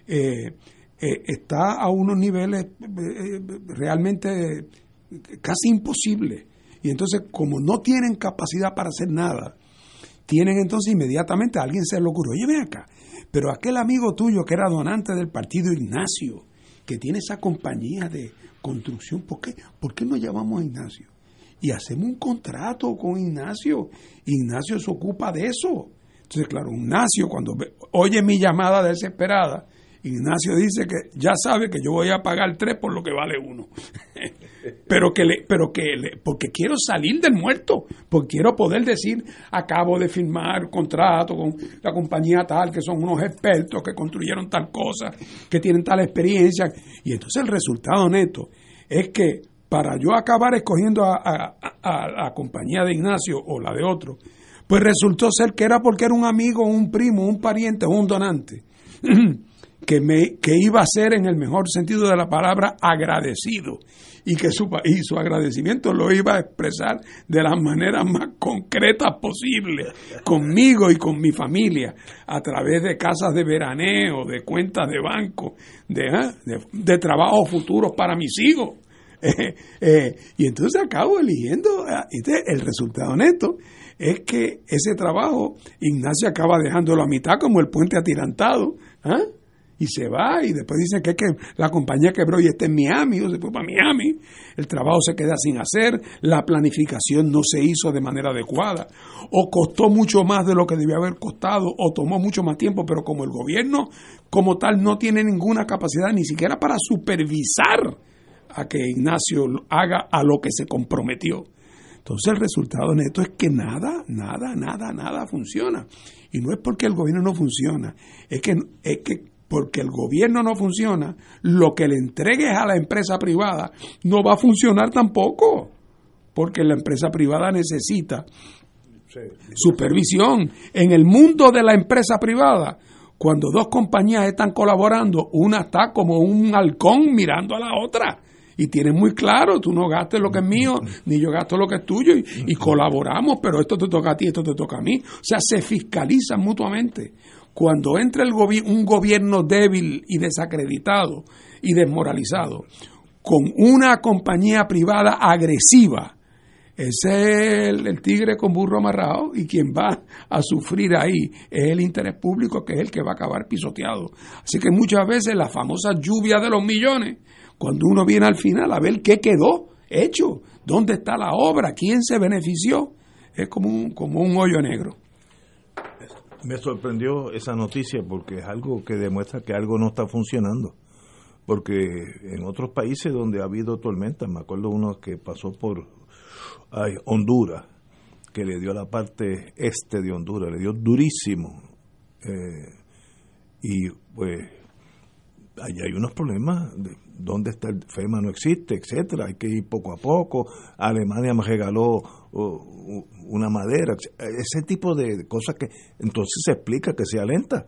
eh, eh, está a unos niveles realmente casi imposibles y entonces, como no tienen capacidad para hacer nada, tienen entonces inmediatamente a alguien se le ocurre, oye, ven acá, pero aquel amigo tuyo que era donante del partido Ignacio, que tiene esa compañía de construcción, ¿por qué, ¿por qué no llamamos a Ignacio? Y hacemos un contrato con Ignacio. Ignacio se ocupa de eso. Entonces, claro, Ignacio, cuando oye mi llamada desesperada, Ignacio dice que ya sabe que yo voy a pagar tres por lo que vale uno. pero que le, pero que le, porque quiero salir del muerto, porque quiero poder decir, acabo de firmar contrato con la compañía tal, que son unos expertos que construyeron tal cosa, que tienen tal experiencia, y entonces el resultado neto es que para yo acabar escogiendo a, a la compañía de Ignacio o la de otro, pues resultó ser que era porque era un amigo, un primo, un pariente un donante. que, me, que iba a ser en el mejor sentido de la palabra agradecido y que su, y su agradecimiento lo iba a expresar de las maneras más concretas posibles conmigo y con mi familia a través de casas de veraneo, de cuentas de banco, de, ¿eh? de, trabajos futuros para mis hijos. y entonces acabo eligiendo, el resultado neto es que ese trabajo Ignacio acaba dejándolo a mitad como el puente atirantado. ¿ah? Y se va y después dicen que, que la compañía quebró y está en Miami o se fue para Miami, el trabajo se queda sin hacer, la planificación no se hizo de manera adecuada o costó mucho más de lo que debía haber costado o tomó mucho más tiempo, pero como el gobierno como tal no tiene ninguna capacidad ni siquiera para supervisar a que Ignacio haga a lo que se comprometió. Entonces el resultado neto es que nada, nada, nada, nada funciona. Y no es porque el gobierno no funciona, es que, es que porque el gobierno no funciona, lo que le entregues a la empresa privada no va a funcionar tampoco, porque la empresa privada necesita supervisión. En el mundo de la empresa privada, cuando dos compañías están colaborando, una está como un halcón mirando a la otra. Y tiene muy claro, tú no gastes lo que es mío, ni yo gasto lo que es tuyo, y, y colaboramos, pero esto te toca a ti, esto te toca a mí. O sea, se fiscalizan mutuamente cuando entra el un gobierno débil y desacreditado y desmoralizado con una compañía privada agresiva, ese es el, tigre con burro amarrado y quien va a sufrir ahí es el interés público que es el que va a acabar pisoteado. Así que muchas veces la famosa lluvia de los millones, cuando uno viene al final a ver qué quedó hecho, dónde está la obra, quién se benefició, es como un, como un hoyo negro. Me sorprendió esa noticia porque es algo que demuestra que algo no está funcionando. Porque en otros países donde ha habido tormentas, me acuerdo uno que pasó por Honduras, que le dio la parte este de Honduras, le dio durísimo. Eh, y pues allá hay unos problemas de dónde está el FEMA no existe, etcétera, hay que ir poco a poco. Alemania me regaló una madera, ese tipo de cosas que entonces se explica que sea lenta.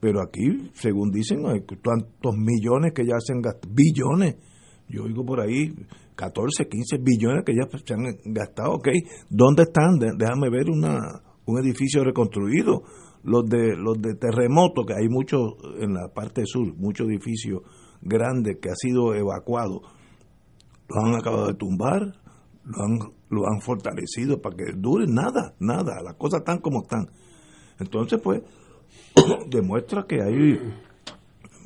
Pero aquí, según dicen, hay tantos millones que ya se han gastado, billones. Yo oigo por ahí 14, 15 billones que ya se han gastado. Ok, ¿dónde están? Déjame ver una, un edificio reconstruido. Los de, los de terremoto, que hay muchos en la parte sur, muchos edificios grandes que ha sido evacuado, lo han acabado de tumbar, lo han, lo han fortalecido para que dure nada, nada, las cosas están como están. Entonces, pues, demuestra que hay,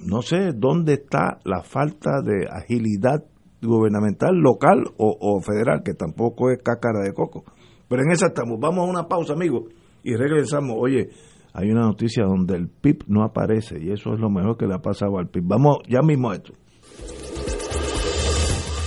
no sé dónde está la falta de agilidad gubernamental local o, federal, que tampoco es cácara de coco. Pero en esa estamos. Vamos a una pausa, amigos, y regresamos. Oye, hay una noticia donde el PIB no aparece y eso es lo mejor que le ha pasado al PIB. Vamos ya mismo a esto.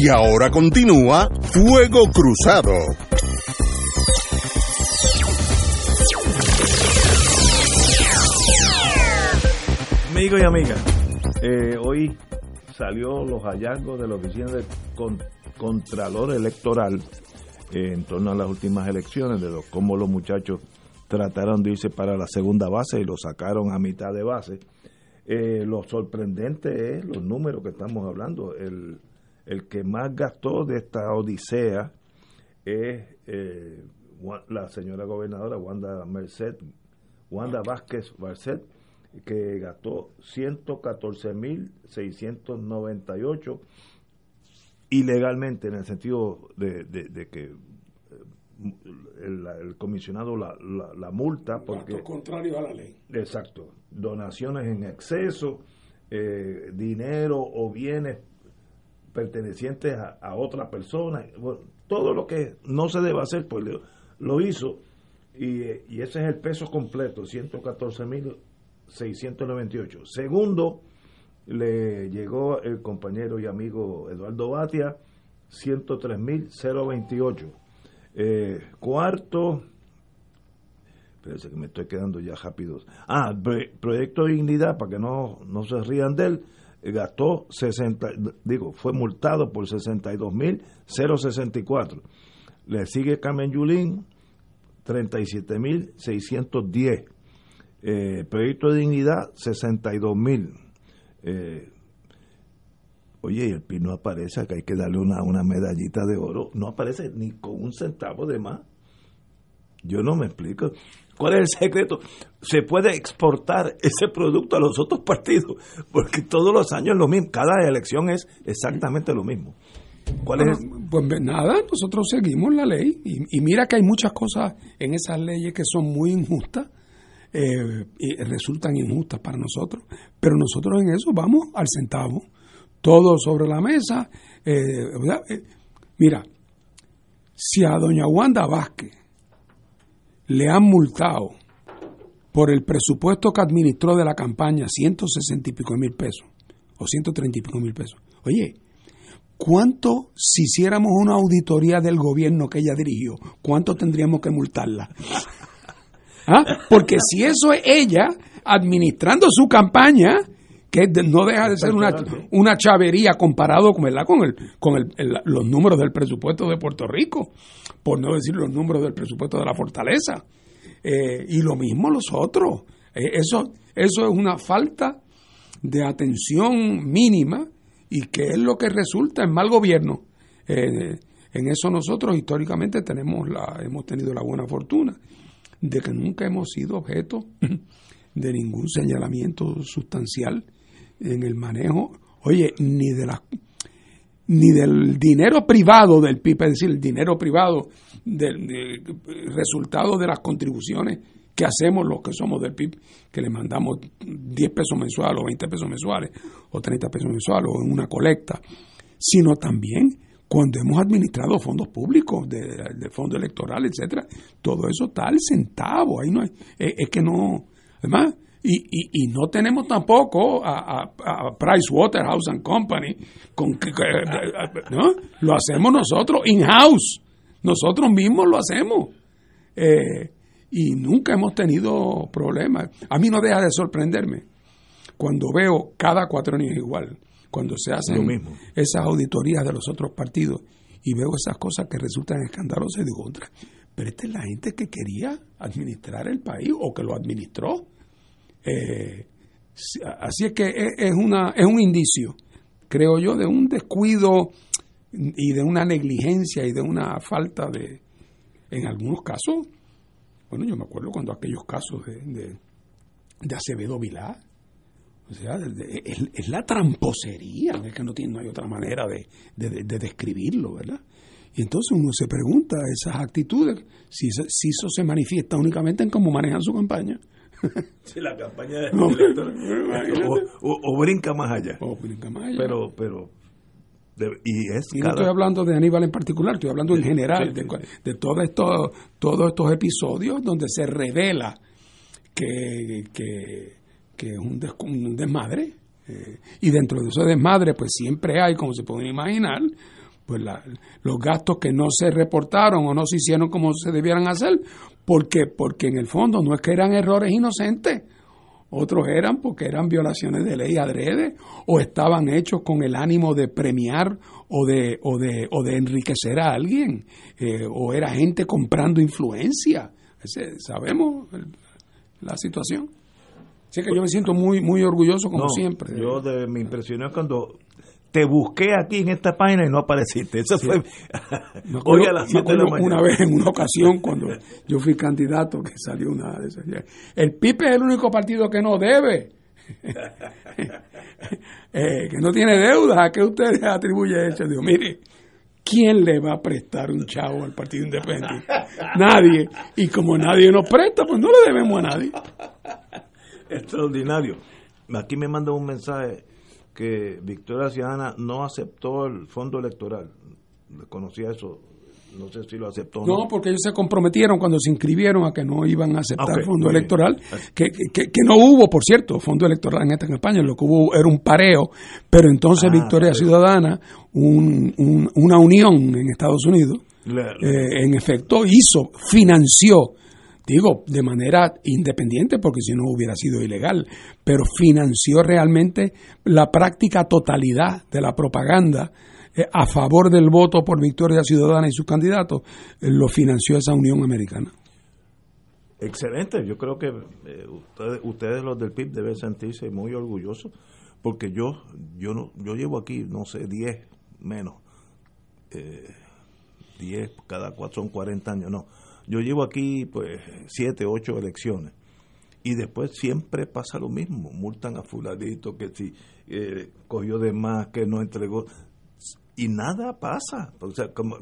Y ahora continúa Fuego Cruzado. Amigos y amigas, eh, hoy salió los hallazgos de la Oficina de Contralor Electoral eh, en torno a las últimas elecciones, de cómo los muchachos trataron de irse para la segunda base y lo sacaron a mitad de base. Eh, lo sorprendente es los números que estamos hablando. El, el que más gastó de esta odisea es eh, la señora gobernadora Wanda Merced, Wanda Vázquez Merced, que gastó 114.698 ilegalmente en el sentido de, de, que eh, el, el comisionado la, la, multa porque contrario a la ley. Exacto. Donaciones en exceso eh, dinero o bienes pertenecientes a, otra persona todo lo que no se debe hacer pues lo, hizo y, y, ese es el peso completo 114 mil 698. Segundo, le llegó el compañero y amigo Eduardo Batia, 103.028. Eh, cuarto, parece que me estoy quedando ya rápido. Ah, Proyecto de Dignidad, para que no, no se rían de él, gastó 60, digo, fue multado por 62.064. Le sigue Carmen Yulín, 37.610 eh, proyecto de dignidad, 62 mil. Eh, oye, y el PIB no aparece, que hay que darle una, una medallita de oro. No aparece ni con un centavo de más. Yo no me explico. ¿Cuál es el secreto? Se puede exportar ese producto a los otros partidos, porque todos los años es lo mismo, cada elección es exactamente lo mismo. ¿Cuál es? Pues nada, nosotros seguimos la ley y, y, mira que hay muchas cosas en esas leyes que son muy injustas eh, y resultan injustas para nosotros, pero nosotros en eso vamos al centavo, todo sobre la mesa. Eh, eh, mira, si a doña Wanda Vázquez le han multado por el presupuesto que administró de la campaña 160 y pico mil pesos, o 130 y pico mil pesos, oye, ¿cuánto si hiciéramos una auditoría del gobierno que ella dirigió, cuánto tendríamos que multarla? ¿Ah? Porque si eso es ella administrando su campaña, que no deja de ser una, una chavería comparado con, con, el, con el, los números del presupuesto de Puerto Rico, por no decir los números del presupuesto de la fortaleza. Eh, y lo mismo los otros. Eh, eso, eso es una falta de atención mínima y que es lo que resulta en mal gobierno. Eh, en eso nosotros históricamente tenemos la, hemos tenido la buena fortuna de que nunca hemos sido objeto de ningún señalamiento sustancial en el manejo, oye, ni de la ni del dinero privado del PIB, es decir, el dinero privado del resultado de las contribuciones que hacemos los que somos del PIB, que le mandamos 10 pesos mensuales o 20 pesos mensuales o 30 pesos mensuales o en una colecta, sino también cuando hemos administrado fondos públicos, de, fondos electorales, etcétera, todo eso está al centavo, ahí no hay, es, que no, además, y, y, no tenemos tampoco a, a, Price Waterhouse and Company, con, ¿no? lo hacemos nosotros in-house, nosotros mismos lo hacemos. Eh, y nunca hemos tenido problemas. A mí no deja de sorprenderme cuando veo cada cuatro años igual cuando se hacen esas auditorías de los otros partidos y veo esas cosas que resultan escandalosas y digo, pero esta es la gente que quería administrar el país o que lo administró. Eh, así es que es, una, es un indicio, creo yo, de un descuido y de una negligencia y de una falta de, en algunos casos, bueno, yo me acuerdo cuando aquellos casos de, de, de Acevedo Vilá, O sea, es, la tramposería, es que no, tiene, no hay otra manera de, de, describirlo, ¿verdad? Y entonces uno se pregunta esas actitudes, si, si eso se manifiesta únicamente en cómo manejan su campaña. Si la campaña de o, brinca más allá. O brinca más allá. Pero, pero y es no estoy hablando de Aníbal en particular, estoy hablando en general de, de todos estos todos estos episodios donde se revela que, que, es un, desmadre eh, y dentro de ese desmadre pues siempre hay como se pueden imaginar pues los gastos que no se reportaron o no se hicieron como se debieran hacer porque porque en el fondo no es que eran errores inocentes otros eran porque eran violaciones de ley adrede o estaban hechos con el ánimo de premiar o de, o de, o de enriquecer a alguien, eh, o era gente comprando influencia. sabemos la situación. Así que yo me siento muy muy orgulloso como siempre. Yo de, me impresionó cuando te busqué aquí en esta página y no apareciste. Eso fue hoy a las Una vez en una ocasión cuando yo fui candidato que salió una de esas. El PIPE es el único partido que no debe. Eh, que no tiene deuda. ¿A qué usted atribuye eso? Digo, mire, ¿quién le va a prestar un chavo al Partido Independiente? nadie. Y como nadie nos presta, pues no le debemos a nadie. Extraordinario. Aquí me manda un mensaje que Victoria Ciudadana no aceptó el fondo electoral. Conocía eso, no sé si lo aceptó. No, no, porque ellos se comprometieron cuando se inscribieron a que no iban a aceptar el fondo electoral, que, que, no hubo, por cierto, fondo electoral en esta campaña, lo que hubo era un pareo, pero entonces ah, Victoria Ciudadana, un, una unión en Estados Unidos, eh, en efecto hizo, financió digo, de manera independiente, porque si no hubiera sido ilegal, pero financió realmente la práctica totalidad de la propaganda eh, a favor del voto por Victoria Ciudadana y sus candidatos, eh, lo financió esa Unión Americana. Excelente, yo creo que eh, ustedes, ustedes los del PIB deben sentirse muy orgullosos, porque yo yo no yo llevo aquí, no sé, 10 menos, 10 cada cuatro son 40 años, no yo llevo aquí pues siete, ocho elecciones y después siempre pasa lo mismo, multan a fuladito que si eh, cogió de más, que no entregó y nada pasa. O sea, como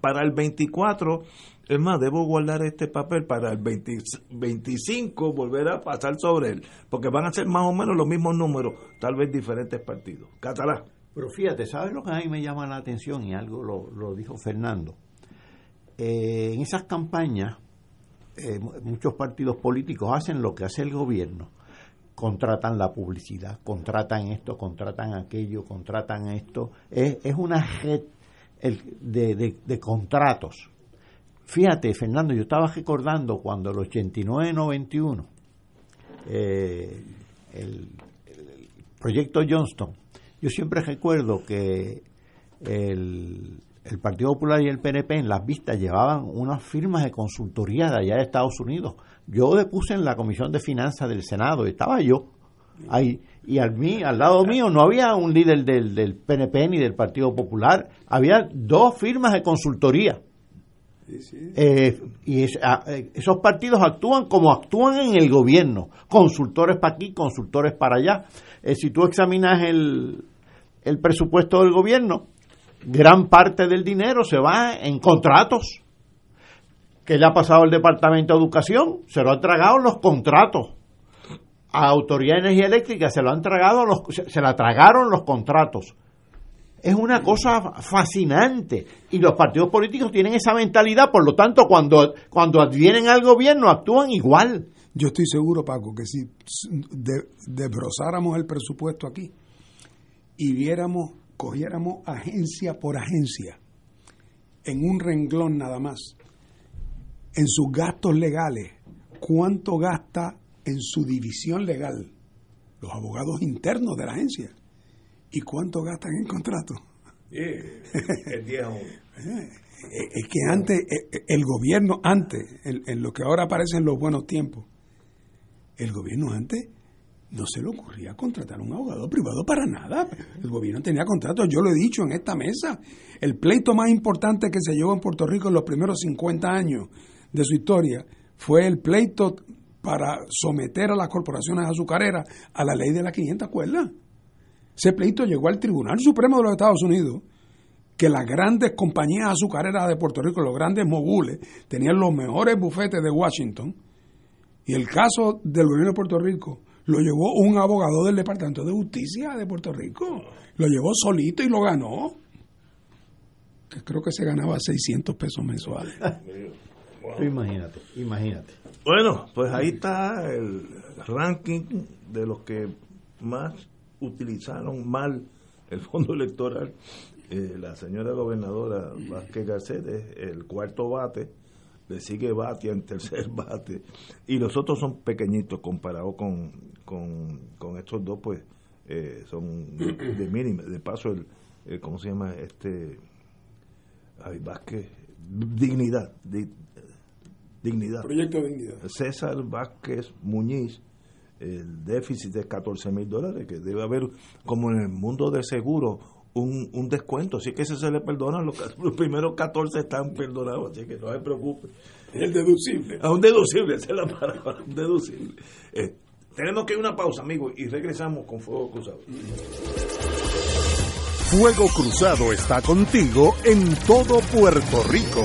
para el 24, es más, debo guardar este papel para el 25 volver a pasar sobre él, porque van a ser más o menos los mismos números, tal vez diferentes partidos. Catalá. Pero fíjate, ¿sabes lo que a mí me llama la atención? Y algo lo dijo Fernando eh, en esas campañas eh, muchos partidos políticos hacen lo que hace el gobierno. Contratan la publicidad, contratan esto, contratan aquello, contratan esto. Es, una red de, contratos. Fíjate, Fernando, yo estaba recordando cuando el 89-91, eh, el, proyecto Johnston, yo siempre recuerdo que el, el Partido Popular y el PNP en las vistas llevaban unas firmas de consultoría de allá de Estados Unidos. Yo depuse en la Comisión de Finanzas del Senado estaba yo ahí. Y al, mí, al lado mío no había un líder del, del PNP ni del Partido Popular, había dos firmas de consultoría. Eh, y ah, eh, esos partidos actúan como actúan en el gobierno, consultores para aquí, consultores para allá. Eh, si tú examinas el, el presupuesto del gobierno, gran parte del dinero se va en contratos. ¿Qué le ha pasado al Departamento de Educación? Se lo han tragado los contratos. A Autoridad de Energía Eléctrica se lo han tragado los, se la tragaron los contratos. Es una cosa fascinante y los partidos políticos tienen esa mentalidad, por lo tanto, cuando, cuando advienen al gobierno actúan igual. Yo estoy seguro, Paco, que si desbrozáramos el presupuesto aquí y viéramos cogiéramos agencia por agencia, en un renglón nada más, en sus gastos legales, cuánto gasta en su división legal los abogados internos de la agencia y cuánto gastan en contrato. es que antes, eh, eh, el gobierno antes, en, lo que ahora aparecen los buenos tiempos, el gobierno antes no se le ocurría contratar un abogado privado para nada. El gobierno tenía contratos, yo lo he dicho en esta mesa. El pleito más importante que se llevó en Puerto Rico en los primeros 50 años de su historia fue el pleito para someter a las corporaciones azucareras a la ley de las 500 cuerdas. Ese pleito llegó al Tribunal Supremo de los Estados Unidos, que las grandes compañías azucareras de Puerto Rico, los grandes mogules, tenían los mejores bufetes de Washington, y el caso del gobierno de Puerto Rico lo llevó un abogado del Departamento de Justicia de Puerto Rico. Lo llevó solito y lo ganó. Que creo que se ganaba 600 pesos mensuales. Imagínate, imagínate. Bueno, pues ahí está el ranking de los que más utilizaron mal el fondo electoral. Eh, la señora gobernadora Vázquez Garcet es el cuarto bate, le sigue Batia en tercer bate, y los otros son pequeñitos comparados con, con, estos dos, pues eh, son de, mínima. De paso, el, ¿cómo se llama? este Ay, Vázquez, dignidad, dignidad. Proyecto de dignidad. César Vázquez Muñiz, el déficit de 14 mil dólares, que debe haber, como en el mundo de seguro, un, un descuento. Así que ese se le perdona, los, los, primeros 14 están perdonados, así que no se preocupe. El deducible. A un deducible, esa es la palabra, un deducible. Eh, tenemos que ir a una pausa, amigos, y regresamos con Fuego Cruzado. Fuego Cruzado está contigo en todo Puerto Rico.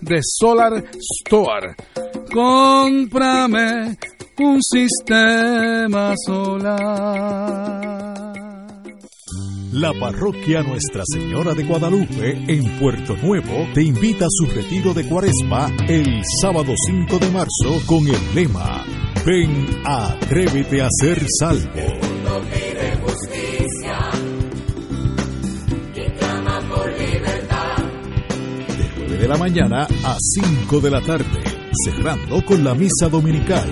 de Solar Store. Cómprame un sistema solar. La parroquia Nuestra Señora de Guadalupe en Puerto Nuevo te invita a su retiro de cuaresma el sábado 5 de marzo con el lema Ven, atrévete a ser salvo. De 9 de la mañana a 5 de la tarde, cerrando con la misa dominical.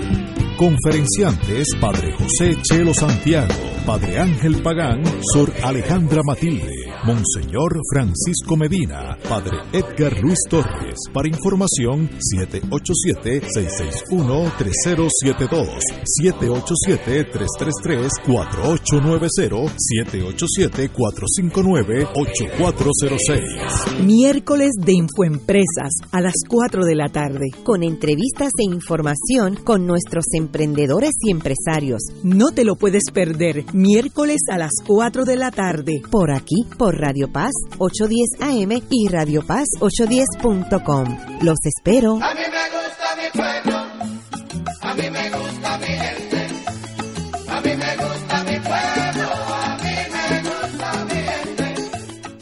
Conferenciantes Padre José Chelo Santiago. Padre Ángel Pagán, Sor Alejandra Matilde, Monseñor Francisco Medina, Padre Edgar Luis Torres. Para información, 787-661-3072, 787-333-4890, 787-459-8406. Miércoles de Infoempresas a las 4 de la tarde, con entrevistas e información con nuestros emprendedores y empresarios. No te lo puedes perder miércoles a las 4 de la tarde, por aquí, por Radio Paz 810 AM y Radio Paz 810.com. Los espero. A mí me gusta mi pueblo, a mí me gusta mi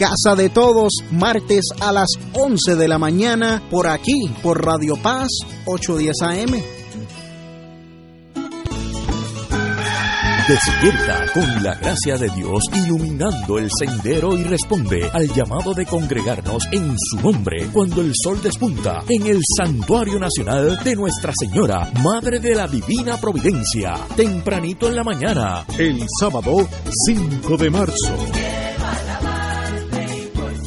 Casa de Todos, martes a las 11 de la mañana, por aquí, por Radio Paz 810 AM. Despierta con la gracia de Dios iluminando el sendero y responde al llamado de congregarnos en su nombre cuando el sol despunta en el Santuario Nacional de Nuestra Señora, Madre de la Divina Providencia, tempranito en la mañana, el sábado 5 de marzo.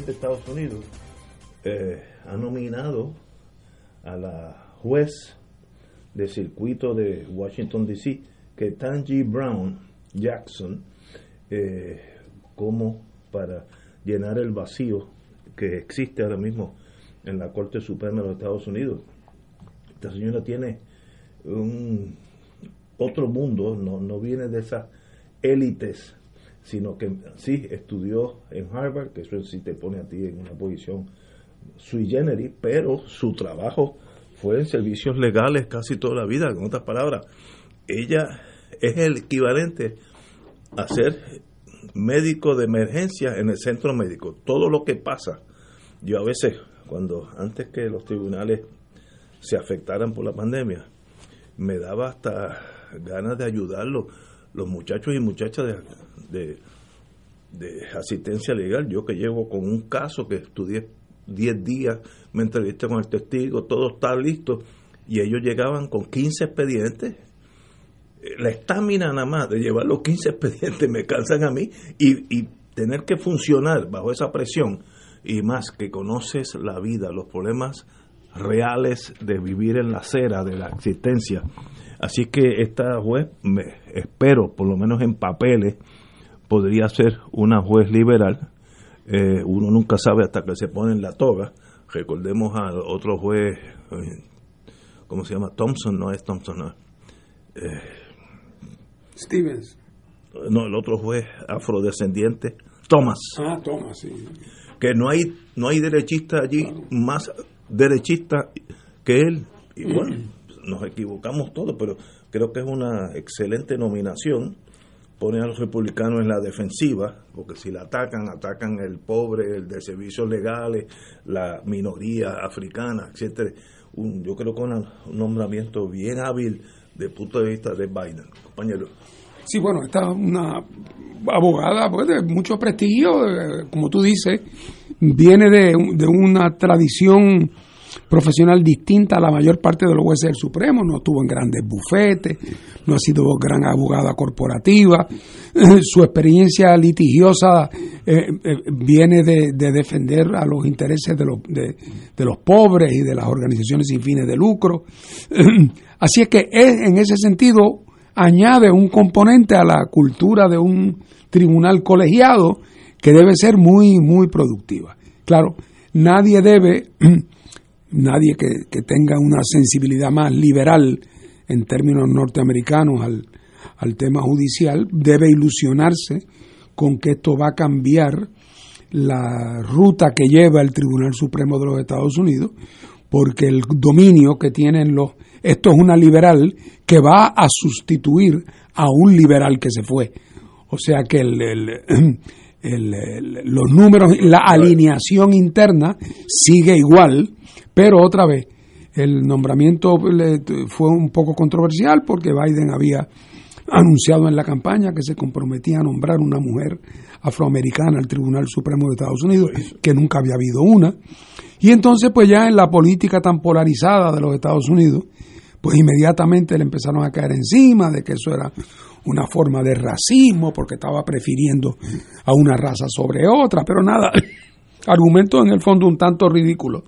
De Estados Unidos eh, ha nominado a la juez del circuito de Washington DC, que Tangi Brown Jackson, eh, como para llenar el vacío que existe ahora mismo en la Corte Suprema de los Estados Unidos. Esta señora tiene un otro mundo, no, no viene de esas élites, sino que sí estudió en Harvard, que eso sí te pone a ti en una posición sui generis, pero su trabajo fue en servicios legales casi toda la vida. En otras palabras, ella es el equivalente a ser médico de emergencia en el centro médico. Todo lo que pasa, yo a veces, cuando antes que los tribunales se afectaran por la pandemia, me daba hasta ganas de ayudarlos, los muchachos y muchachas de, de, asistencia legal. Yo que llevo con un caso que estudié 10 días, me entrevisté con el testigo, todo está listo, y ellos llegaban con 15 expedientes. La estamina nada más de llevar los 15 expedientes me cansan a mí y, y tener que funcionar bajo esa presión y más que conoces la vida, los problemas reales de vivir en la acera de la existencia. Así que esta juez, me espero, por lo menos en papeles, podría ser una juez liberal. Eh, uno nunca sabe hasta que se pone en la toga. Recordemos a otro juez, eh, ¿cómo se llama? Thompson, no es Thompson, no. Eh, Stevens. No, el otro juez afrodescendiente, Thomas. Ah, Thomas, sí. Que no hay, no hay derechista allí más derechista que él. Y bueno, nos equivocamos todos, pero creo que es una excelente nominación. Pone a los republicanos en la defensiva, porque si la atacan, atacan el pobre, el de servicios legales, la minoría africana, etcétera. Un, yo creo que un nombramiento bien hábil el punto de vista de Biden, compañero. Sí, bueno, esta es una abogada pues, de mucho prestigio, eh, como tú dices, viene de, de, una tradición profesional distinta a la mayor parte de los jueces del Supremo, no estuvo en grandes bufetes, no ha sido gran abogada corporativa, su experiencia litigiosa eh, eh, viene de, de, defender a los intereses de los, de, de los pobres y de las organizaciones sin fines de lucro. Así es que es, en ese sentido añade un componente a la cultura de un tribunal colegiado que debe ser muy, muy productiva. Claro, nadie debe, nadie que, que tenga una sensibilidad más liberal en términos norteamericanos al, al tema judicial, debe ilusionarse con que esto va a cambiar la ruta que lleva el Tribunal Supremo de los Estados Unidos, porque el dominio que tienen los esto es una liberal que va a sustituir a un liberal que se fue. O sea que el, el, el, los números, la alineación interna sigue igual, pero otra vez, el nombramiento fue un poco controversial porque Biden había anunciado en la campaña que se comprometía a nombrar una mujer afroamericana al Tribunal Supremo de Estados Unidos, que nunca había habido una. Y entonces, pues ya en la política tan polarizada de los Estados Unidos, pues inmediatamente le empezaron a caer encima de que eso era una forma de racismo porque estaba prefiriendo a una raza sobre otra, pero nada, argumentos en el fondo un tanto ridículos,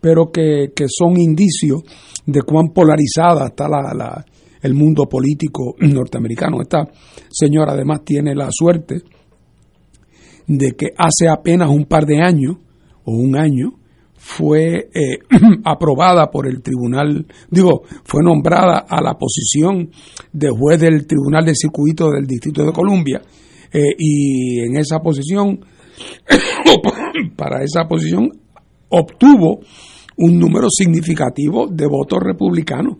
pero que, que son indicios de cuán polarizada está la, la, el mundo político norteamericano. Esta señora además tiene la suerte de que hace apenas un par de años, o un año, fue eh, aprobada por el tribunal, digo, fue nombrada a la posición de juez del Tribunal de Circuito del Distrito de Columbia eh, y en esa posición para esa posición obtuvo un número significativo de votos republicanos.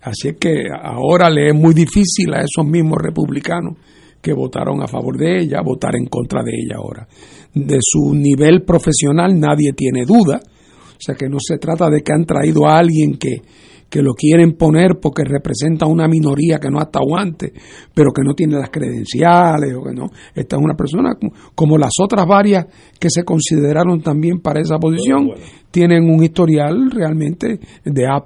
Así es que ahora le es muy difícil a esos mismos republicanos que votaron a favor de ella, votar en contra de ella ahora. De su nivel profesional nadie tiene duda, o sea que no se trata de que han traído a alguien que, que lo quieren poner porque representa una minoría que no ha estado antes, pero que no tiene las credenciales o que no. Esta es una persona como las otras varias que se consideraron también para esa posición, tienen un historial realmente de A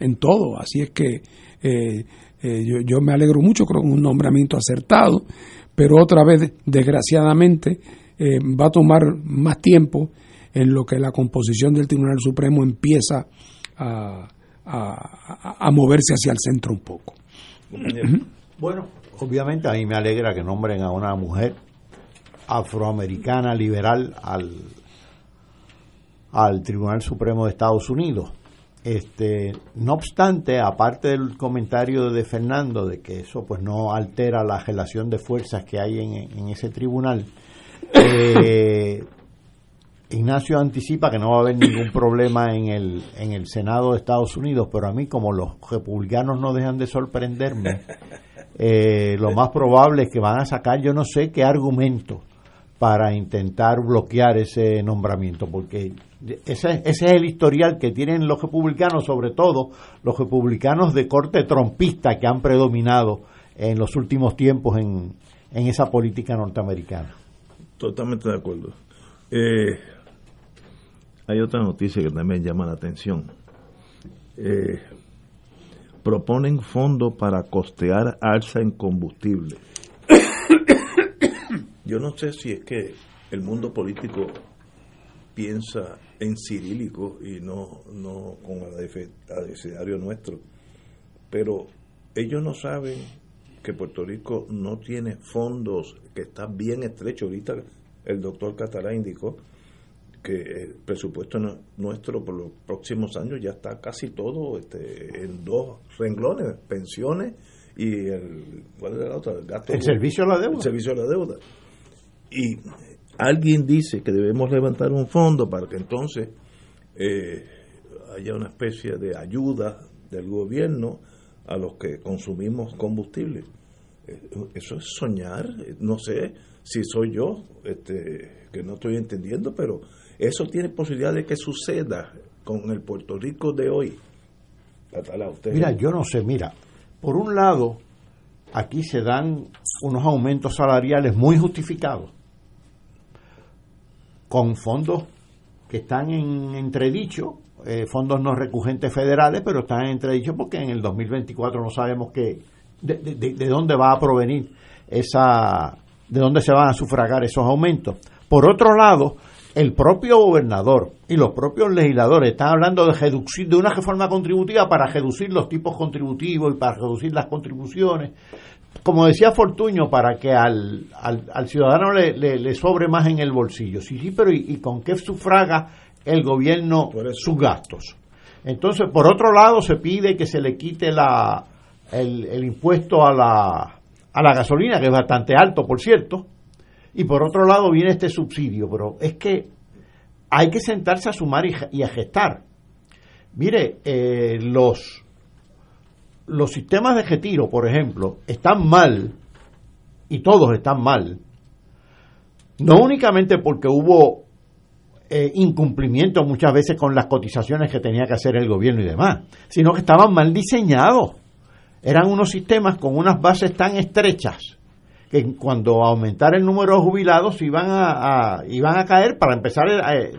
en todo. Así es que eh, eh, yo, yo, me alegro mucho, es un nombramiento acertado, pero otra vez, desgraciadamente, eh, va a tomar más tiempo en lo que la composición del Tribunal Supremo empieza a, a, moverse hacia el centro un poco. Bueno, obviamente a mí me alegra que nombren a una mujer afroamericana liberal al, al Tribunal Supremo de Estados Unidos. Este, no obstante, aparte del comentario de Fernando de que eso pues no altera la relación de fuerzas que hay en, en ese tribunal, eh, Ignacio anticipa que no va a haber ningún problema en el, en el Senado de Estados Unidos, pero a mí como los republicanos no dejan de sorprenderme, eh, lo más probable es que van a sacar yo no sé qué argumento para intentar bloquear ese nombramiento, porque ese, ese es el historial que tienen los republicanos, sobre todo los republicanos de corte trompista que han predominado en los últimos tiempos en, en esa política norteamericana. Totalmente de acuerdo. Eh, hay otra noticia que también llama la atención. Eh, proponen fondos para costear alza en combustible. Yo no sé si es que el mundo político piensa en cirílico y no, no con el nuestro, pero ellos no saben que Puerto Rico no tiene fondos, que está bien estrecho. Ahorita el doctor Catalá indicó que el presupuesto nuestro por los próximos años ya está casi todo este, en dos renglones, pensiones y el, ¿cuál la otra? El, servicio a la deuda. El servicio a la deuda. Y alguien dice que debemos levantar un fondo para que entonces eh, haya una especie de ayuda del gobierno a los que consumimos combustible. Eh, eso es soñar, no sé si soy yo este, que no estoy entendiendo, pero eso tiene posibilidad de que suceda con el Puerto Rico de hoy. Mira, yo no sé, mira, por un lado, aquí se dan unos aumentos salariales muy justificados, con fondos que están en entredicho, eh, fondos no recurrentes federales, pero están en entredicho porque en el 2024 no sabemos qué, de, de dónde va a provenir esa, de dónde se van a sufragar esos aumentos. Por otro lado, el propio gobernador y los propios legisladores están hablando de reducir de una reforma contributiva para reducir los tipos contributivos y para reducir las contribuciones. Como decía Fortuño, para que al, al, ciudadano le, le, sobre más en el bolsillo. Sí, sí, pero ¿y, con qué sufraga el gobierno sus gastos? Entonces, por otro lado, se pide que se le quite la, el, el impuesto a la, a la gasolina, que es bastante alto, por cierto, y por otro lado viene este subsidio, pero es que hay que sentarse a sumar y, a gestar. Mire, eh, los, los sistemas de retiro, por ejemplo, están mal, y todos están mal, no únicamente porque hubo eh, incumplimiento muchas veces con las cotizaciones que tenía que hacer el gobierno y demás, sino que estaban mal diseñados. Eran unos sistemas con unas bases tan estrechas que cuando aumentara el número de jubilados iban a, iban a caer, para empezar, eh,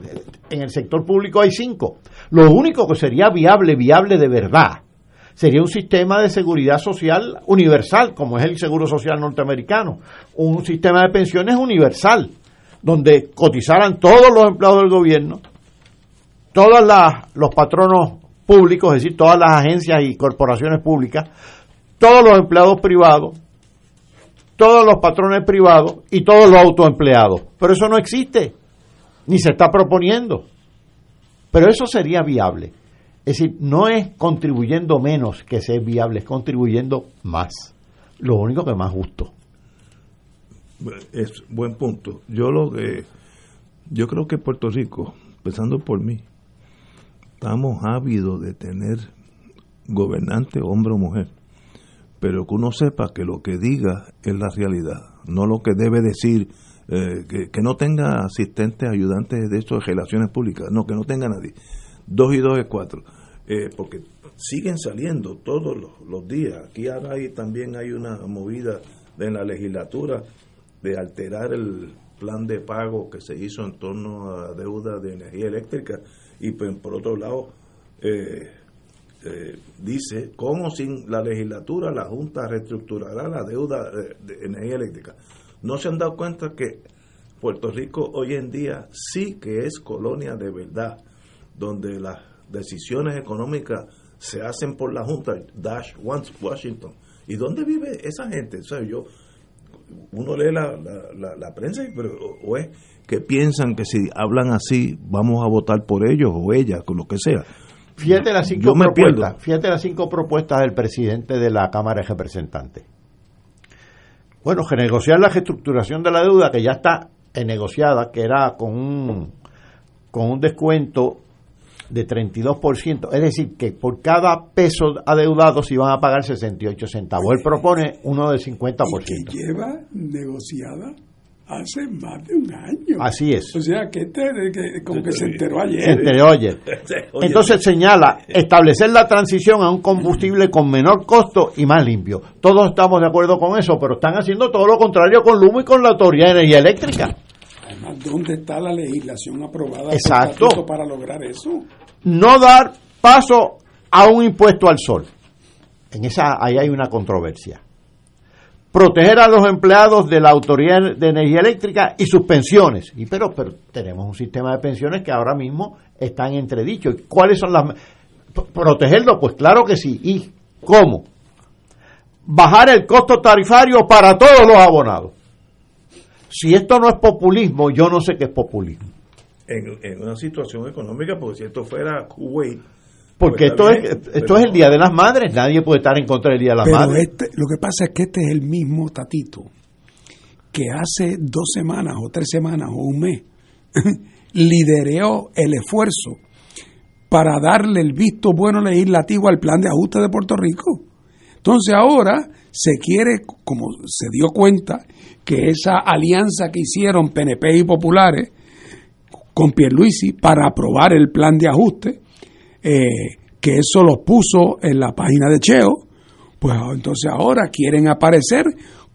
en el sector público hay cinco. Lo único que sería viable, viable de verdad, sería un sistema de seguridad social universal, como es el Seguro Social norteamericano, un sistema de pensiones universal, donde cotizaran todos los empleados del gobierno, todos los patronos públicos, es decir, todas las agencias y corporaciones públicas, todos los empleados privados, todos los patrones privados y todos los autoempleados. Pero eso no existe, ni se está proponiendo. Pero eso sería viable. Es decir, no es contribuyendo menos que sea viable, es contribuyendo más. Lo único que más justo. Es buen punto. Yo lo que yo creo que Puerto Rico, empezando por mí, estamos ávidos de tener gobernante, hombre o mujer, pero que uno sepa que lo que diga es la realidad, no lo que debe decir, eh, que, no tenga asistentes, ayudantes de esto de relaciones públicas, no, que no tenga nadie. Dos y dos es cuatro, eh, porque siguen saliendo todos los, días. Aquí ahora hay, también hay una movida en la legislatura de alterar el plan de pago que se hizo en torno a deuda de energía eléctrica y pues, por otro lado eh, eh, dice cómo sin la legislatura la Junta reestructurará la deuda de, energía eléctrica. No se han dado cuenta que Puerto Rico hoy en día sí que es colonia de verdad, donde las decisiones económicas se hacen por la Junta, Dash Washington. ¿Y dónde vive esa gente? O yo, uno lee la, la, prensa, pero o es que piensan que si hablan así vamos a votar por ellos o ellas, con lo que sea. Fíjate las cinco propuestas, fíjate las cinco propuestas del presidente de la Cámara de Representantes. Bueno, negociar la reestructuración de la deuda que ya está negociada, que era con un, con un descuento de 32%, es decir, que por cada peso adeudado se iban a pagar 68 centavos. Él propone uno de 50%. Y que lleva negociada hace más de un año. Así es. O sea, que, este, que como que se enteró ayer. Se enteró ayer. Entonces señala establecer la transición a un combustible con menor costo y más limpio. Todos estamos de acuerdo con eso, pero están haciendo todo lo contrario con Lumo y con la Autoridad de Energía Eléctrica. Además, ¿dónde está la legislación aprobada Exacto. para lograr eso? No dar paso a un impuesto al sol. En esa ahí hay una controversia proteger a los empleados de la Autoridad de Energía Eléctrica y sus pensiones. Y pero, pero tenemos un sistema de pensiones que ahora mismo está en entredicho. ¿Cuáles son las protegerlo? Pues claro que sí. ¿Y cómo? Bajar el costo tarifario para todos los abonados. Si esto no es populismo, yo no sé qué es populismo. En, en una situación económica, porque si esto fuera Kuwait, porque pues esto, es, esto es el Día de las Madres, nadie puede estar en contra del Día de las Madres. Este, lo que pasa es que este es el mismo Tatito que hace dos semanas o tres semanas o un mes lideró el esfuerzo para darle el visto bueno legislativo al plan de ajuste de Puerto Rico. Entonces ahora se quiere, como se dio cuenta, que esa alianza que hicieron PNP y Populares con Pierluisi para aprobar el plan de ajuste, eh, que eso los puso en la página de Cheo, pues entonces ahora quieren aparecer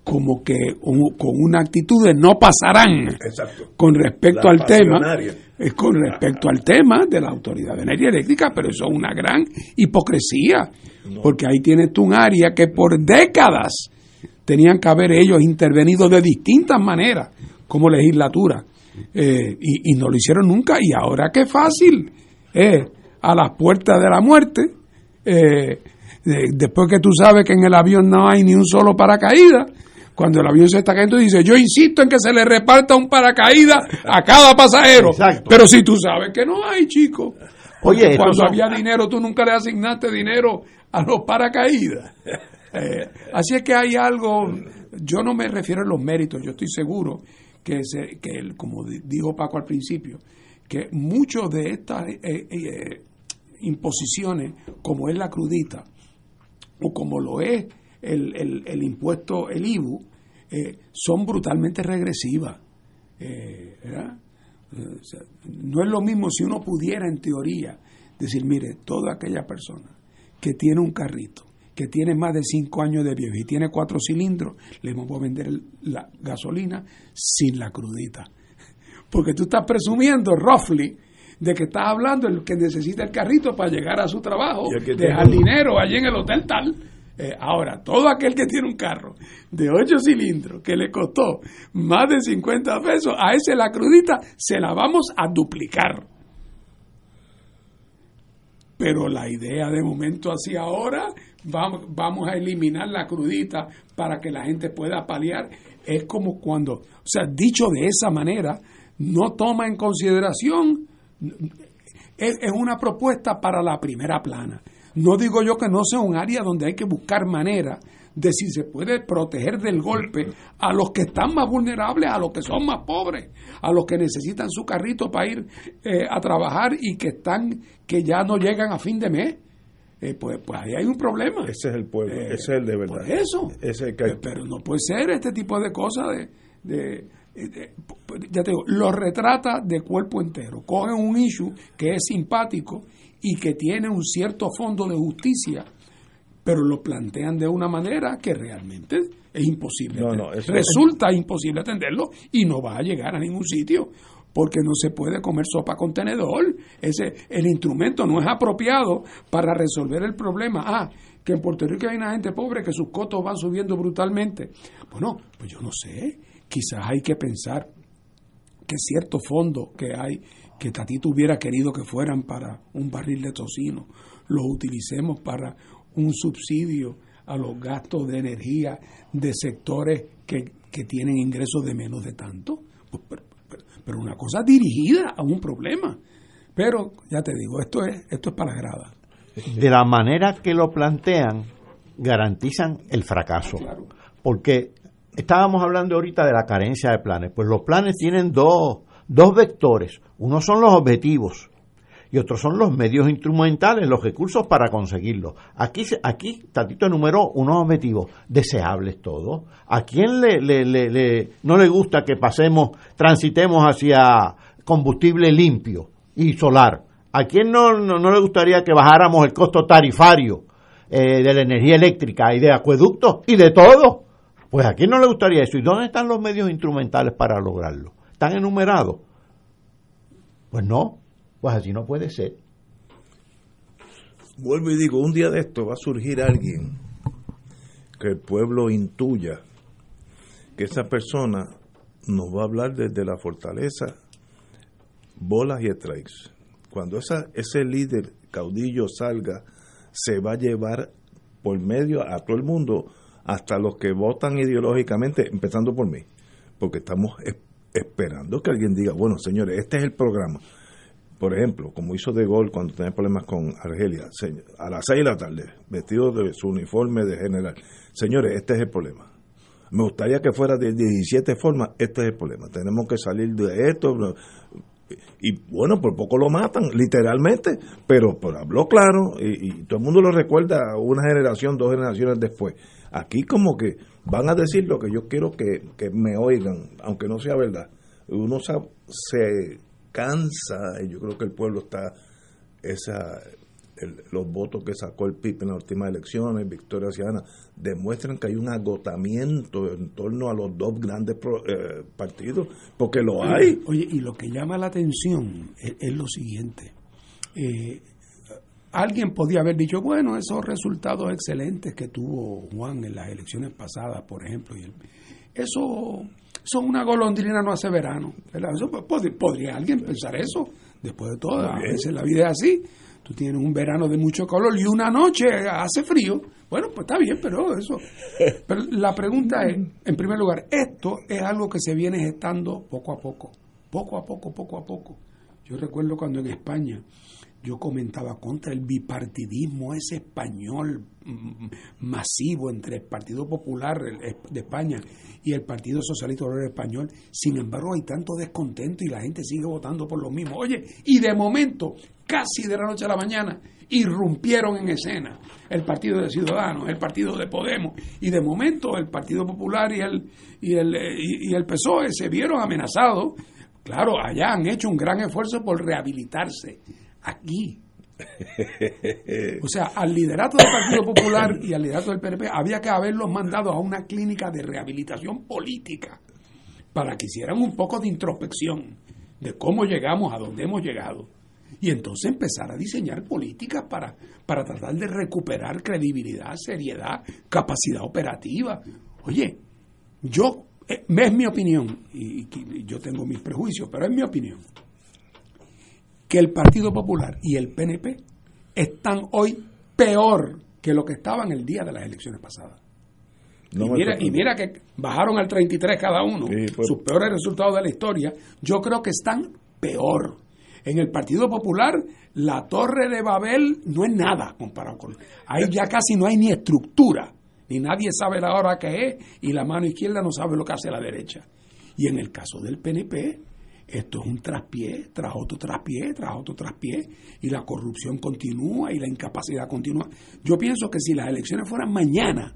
como que con una actitud de no pasarán con respecto al tema es con respecto al tema de la autoridad de energía eléctrica pero eso es una gran hipocresía porque ahí tienes tú un área que por décadas tenían que haber ellos intervenido de distintas maneras como legislatura eh, y, y, no lo hicieron nunca y ahora qué fácil eh, a las puertas de la muerte, eh, después que tú sabes que en el avión no hay ni un solo paracaídas, cuando el avión se está cayendo dice, yo insisto en que se le reparta un paracaídas a cada pasajero, pero si tú sabes que no hay, chico. Oye, cuando había dinero tú nunca le asignaste dinero a los paracaídas. Eh, así es que hay algo, yo no me refiero a los méritos, yo estoy seguro que, se, que como dijo Paco al principio, que muchos de estas eh, imposiciones como es la crudita o como lo es el, el, impuesto, el IBU, eh, son brutalmente regresivas. Eh, no es lo mismo si uno pudiera en teoría decir, mire, toda aquella persona que tiene un carrito, que tiene más de cinco años de viejo y tiene cuatro cilindros, le vamos a vender la gasolina sin la crudita. Porque tú estás presumiendo, roughly, de que estás hablando el que necesita el carrito para llegar a su trabajo, dejar dinero allí en el hotel tal. Eh, ahora, todo aquel que tiene un carro de 8 cilindros que le costó más de 50 pesos, a ese la crudita se la vamos a duplicar. Pero la idea de momento así ahora, vamos, vamos a eliminar la crudita para que la gente pueda paliar. Es como cuando, o sea, dicho de esa manera, no toma en consideración es, una propuesta para la primera plana. No digo yo que no sea un área donde hay que buscar manera de si se puede proteger del golpe a los que están más vulnerables, a los que son más pobres, a los que necesitan su carrito para ir eh, a trabajar y que están que ya no llegan a fin de mes. Eh, pues, pues ahí hay un problema. Ese es el pueblo, Eh, ese es el de verdad. Por eso. Ese es el que hay- Pero no puede ser este tipo de cosas de- ya te digo, lo retrata de cuerpo entero. Cogen un issue que es simpático y que tiene un cierto fondo de justicia, pero lo plantean de una manera que realmente es imposible. No, no, Resulta imposible atenderlo y no va a llegar a ningún sitio porque no se puede comer sopa con tenedor. Ese, el instrumento no es apropiado para resolver el problema. Ah, que en Puerto Rico hay una gente pobre que sus costos van subiendo brutalmente. Bueno, pues yo no sé. Quizás hay que pensar que ciertos fondos que hay, que Tatito hubiera querido que fueran para un barril de tocino, los utilicemos para un subsidio a los gastos de energía de sectores que, que tienen ingresos de menos de tanto. Pues, pero, pero- pero una cosa dirigida a un problema. Pero, ya te digo, esto es, esto es para la grada. de la manera que lo plantean, garantizan el fracaso. Porque estábamos hablando ahorita de la carencia de planes. Pues los planes tienen dos, dos vectores. Uno son los objetivos y otros son los medios instrumentales, los recursos para conseguirlos. Aquí, aquí Tatito enumeró unos objetivos deseables todos. ¿A quién le, le- le- le- no le gusta que pasemos, transitemos hacia combustible limpio y solar? ¿A quién no, no, no le gustaría que bajáramos el costo tarifario eh, de la energía eléctrica y de acueductos y de todo? Pues a quién no le gustaría eso. ¿Y dónde están los medios instrumentales para lograrlo? ¿Están enumerados? Pues no, pues así no puede ser. Vuelvo y digo, un día de esto va a surgir alguien que el pueblo intuya que esa persona nos va a hablar desde la fortaleza, bolas y strikes. Cuando esa, ese líder caudillo salga, se va a llevar por medio a todo el mundo, hasta los que votan ideológicamente, empezando por mí, porque estamos es- esperando que alguien diga, bueno, señores, este es el programa. Por ejemplo, como hizo De Gaulle cuando tenía problemas con Argelia, a las 6 de la tarde, vestido de su uniforme de general. Señores, este es el problema. Me gustaría que fuera de 17 formas, este es el problema. Tenemos que salir de esto. Y bueno, por poco lo matan, literalmente, pero, pero habló claro y, y todo el mundo lo recuerda una generación, dos generaciones después. Aquí como que van a decir lo que yo quiero que, que me oigan, aunque no sea verdad. Uno sa- se cansa, y yo creo que el pueblo está, esa el- los votos que sacó el PIB en las últimas elecciones, Victoria Ciudadana, demuestran que hay un agotamiento en torno a los dos grandes pro- eh, partidos, porque lo hay. Oye, y lo que llama la atención es, es lo siguiente. Eh, alguien podía haber dicho, bueno, esos resultados excelentes que tuvo Juan en las elecciones pasadas, por ejemplo, y el- eso son una golondrina no hace verano. Eso pod- podría alguien pensar eso. Después de todo, a veces la vida es así. Tú tienes un verano de mucho calor y una noche hace frío. Bueno, pues está bien, pero eso. Pero la pregunta es, en primer lugar, esto es algo que se viene gestando poco a poco, poco a poco, poco a poco. Yo recuerdo cuando en España yo comentaba contra el bipartidismo ese español mm, masivo entre el Partido Popular de España y el Partido Socialista Obrero Español. Sin embargo, hay tanto descontento y la gente sigue votando por lo mismo. Oye, y de momento, casi de la noche a la mañana, irrumpieron en escena el Partido de Ciudadanos, el Partido de Podemos, y de momento el Partido Popular y el, y el, eh, y el PSOE se vieron amenazados. Claro, allá han hecho un gran esfuerzo por rehabilitarse. Aquí, o sea, al liderato del Partido Popular y al liderato del PNP había que haberlos mandado a una clínica de rehabilitación política para que hicieran un poco de introspección de cómo llegamos a donde hemos llegado y entonces empezar a diseñar políticas para, para tratar de recuperar credibilidad, seriedad, capacidad operativa. Oye, yo, eh, es mi opinión, y, y yo tengo mis prejuicios, pero es mi opinión, que el Partido Popular y el PNP están hoy peor que lo que estaban el día de las elecciones pasadas. No y, mira, sorprende. y mira que bajaron al 33 cada uno, Sí, pues. sus peores resultados de la historia. Yo creo que están peor. En el Partido Popular, la Torre de Babel no es nada comparado con. Ahí ya casi no hay ni estructura ni nadie sabe la hora que es, y la mano izquierda no sabe lo que hace la derecha. Y en el caso del PNP, esto es un traspié tras otro traspié, tras otro traspié, y la corrupción continúa y la incapacidad continúa. Yo pienso que si las elecciones fueran mañana,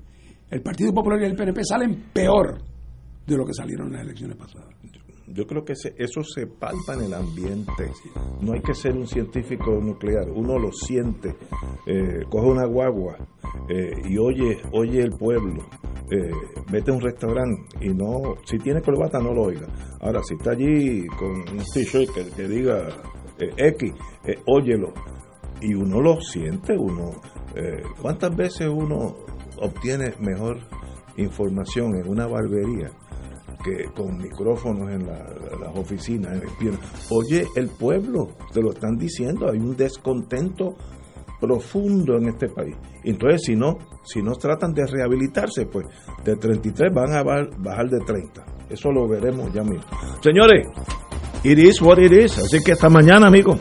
el Partido Popular y el PNP salen peor de lo que salieron en las elecciones pasadas. Yo creo que eso se palpa en el ambiente. No hay que ser un científico nuclear. Uno lo siente. Eh, coge una guagua eh, y oye, oye el pueblo. Eh, vete a un restaurante y no, si tiene corbata no lo oiga. Ahora, si está allí con un t-shirt que, diga X, óyelo. Y uno lo siente, uno. ¿Cuántas veces uno obtiene mejor información en una barbería que con micrófonos en las oficinas, en Oye, el pueblo, te lo están diciendo, hay un descontento profundo en este país. Entonces, si no, si no tratan de rehabilitarse, pues de 33 van a bajar de 30. Eso lo veremos ya mismo. Señores, it is what it is. Así que hasta mañana, amigos.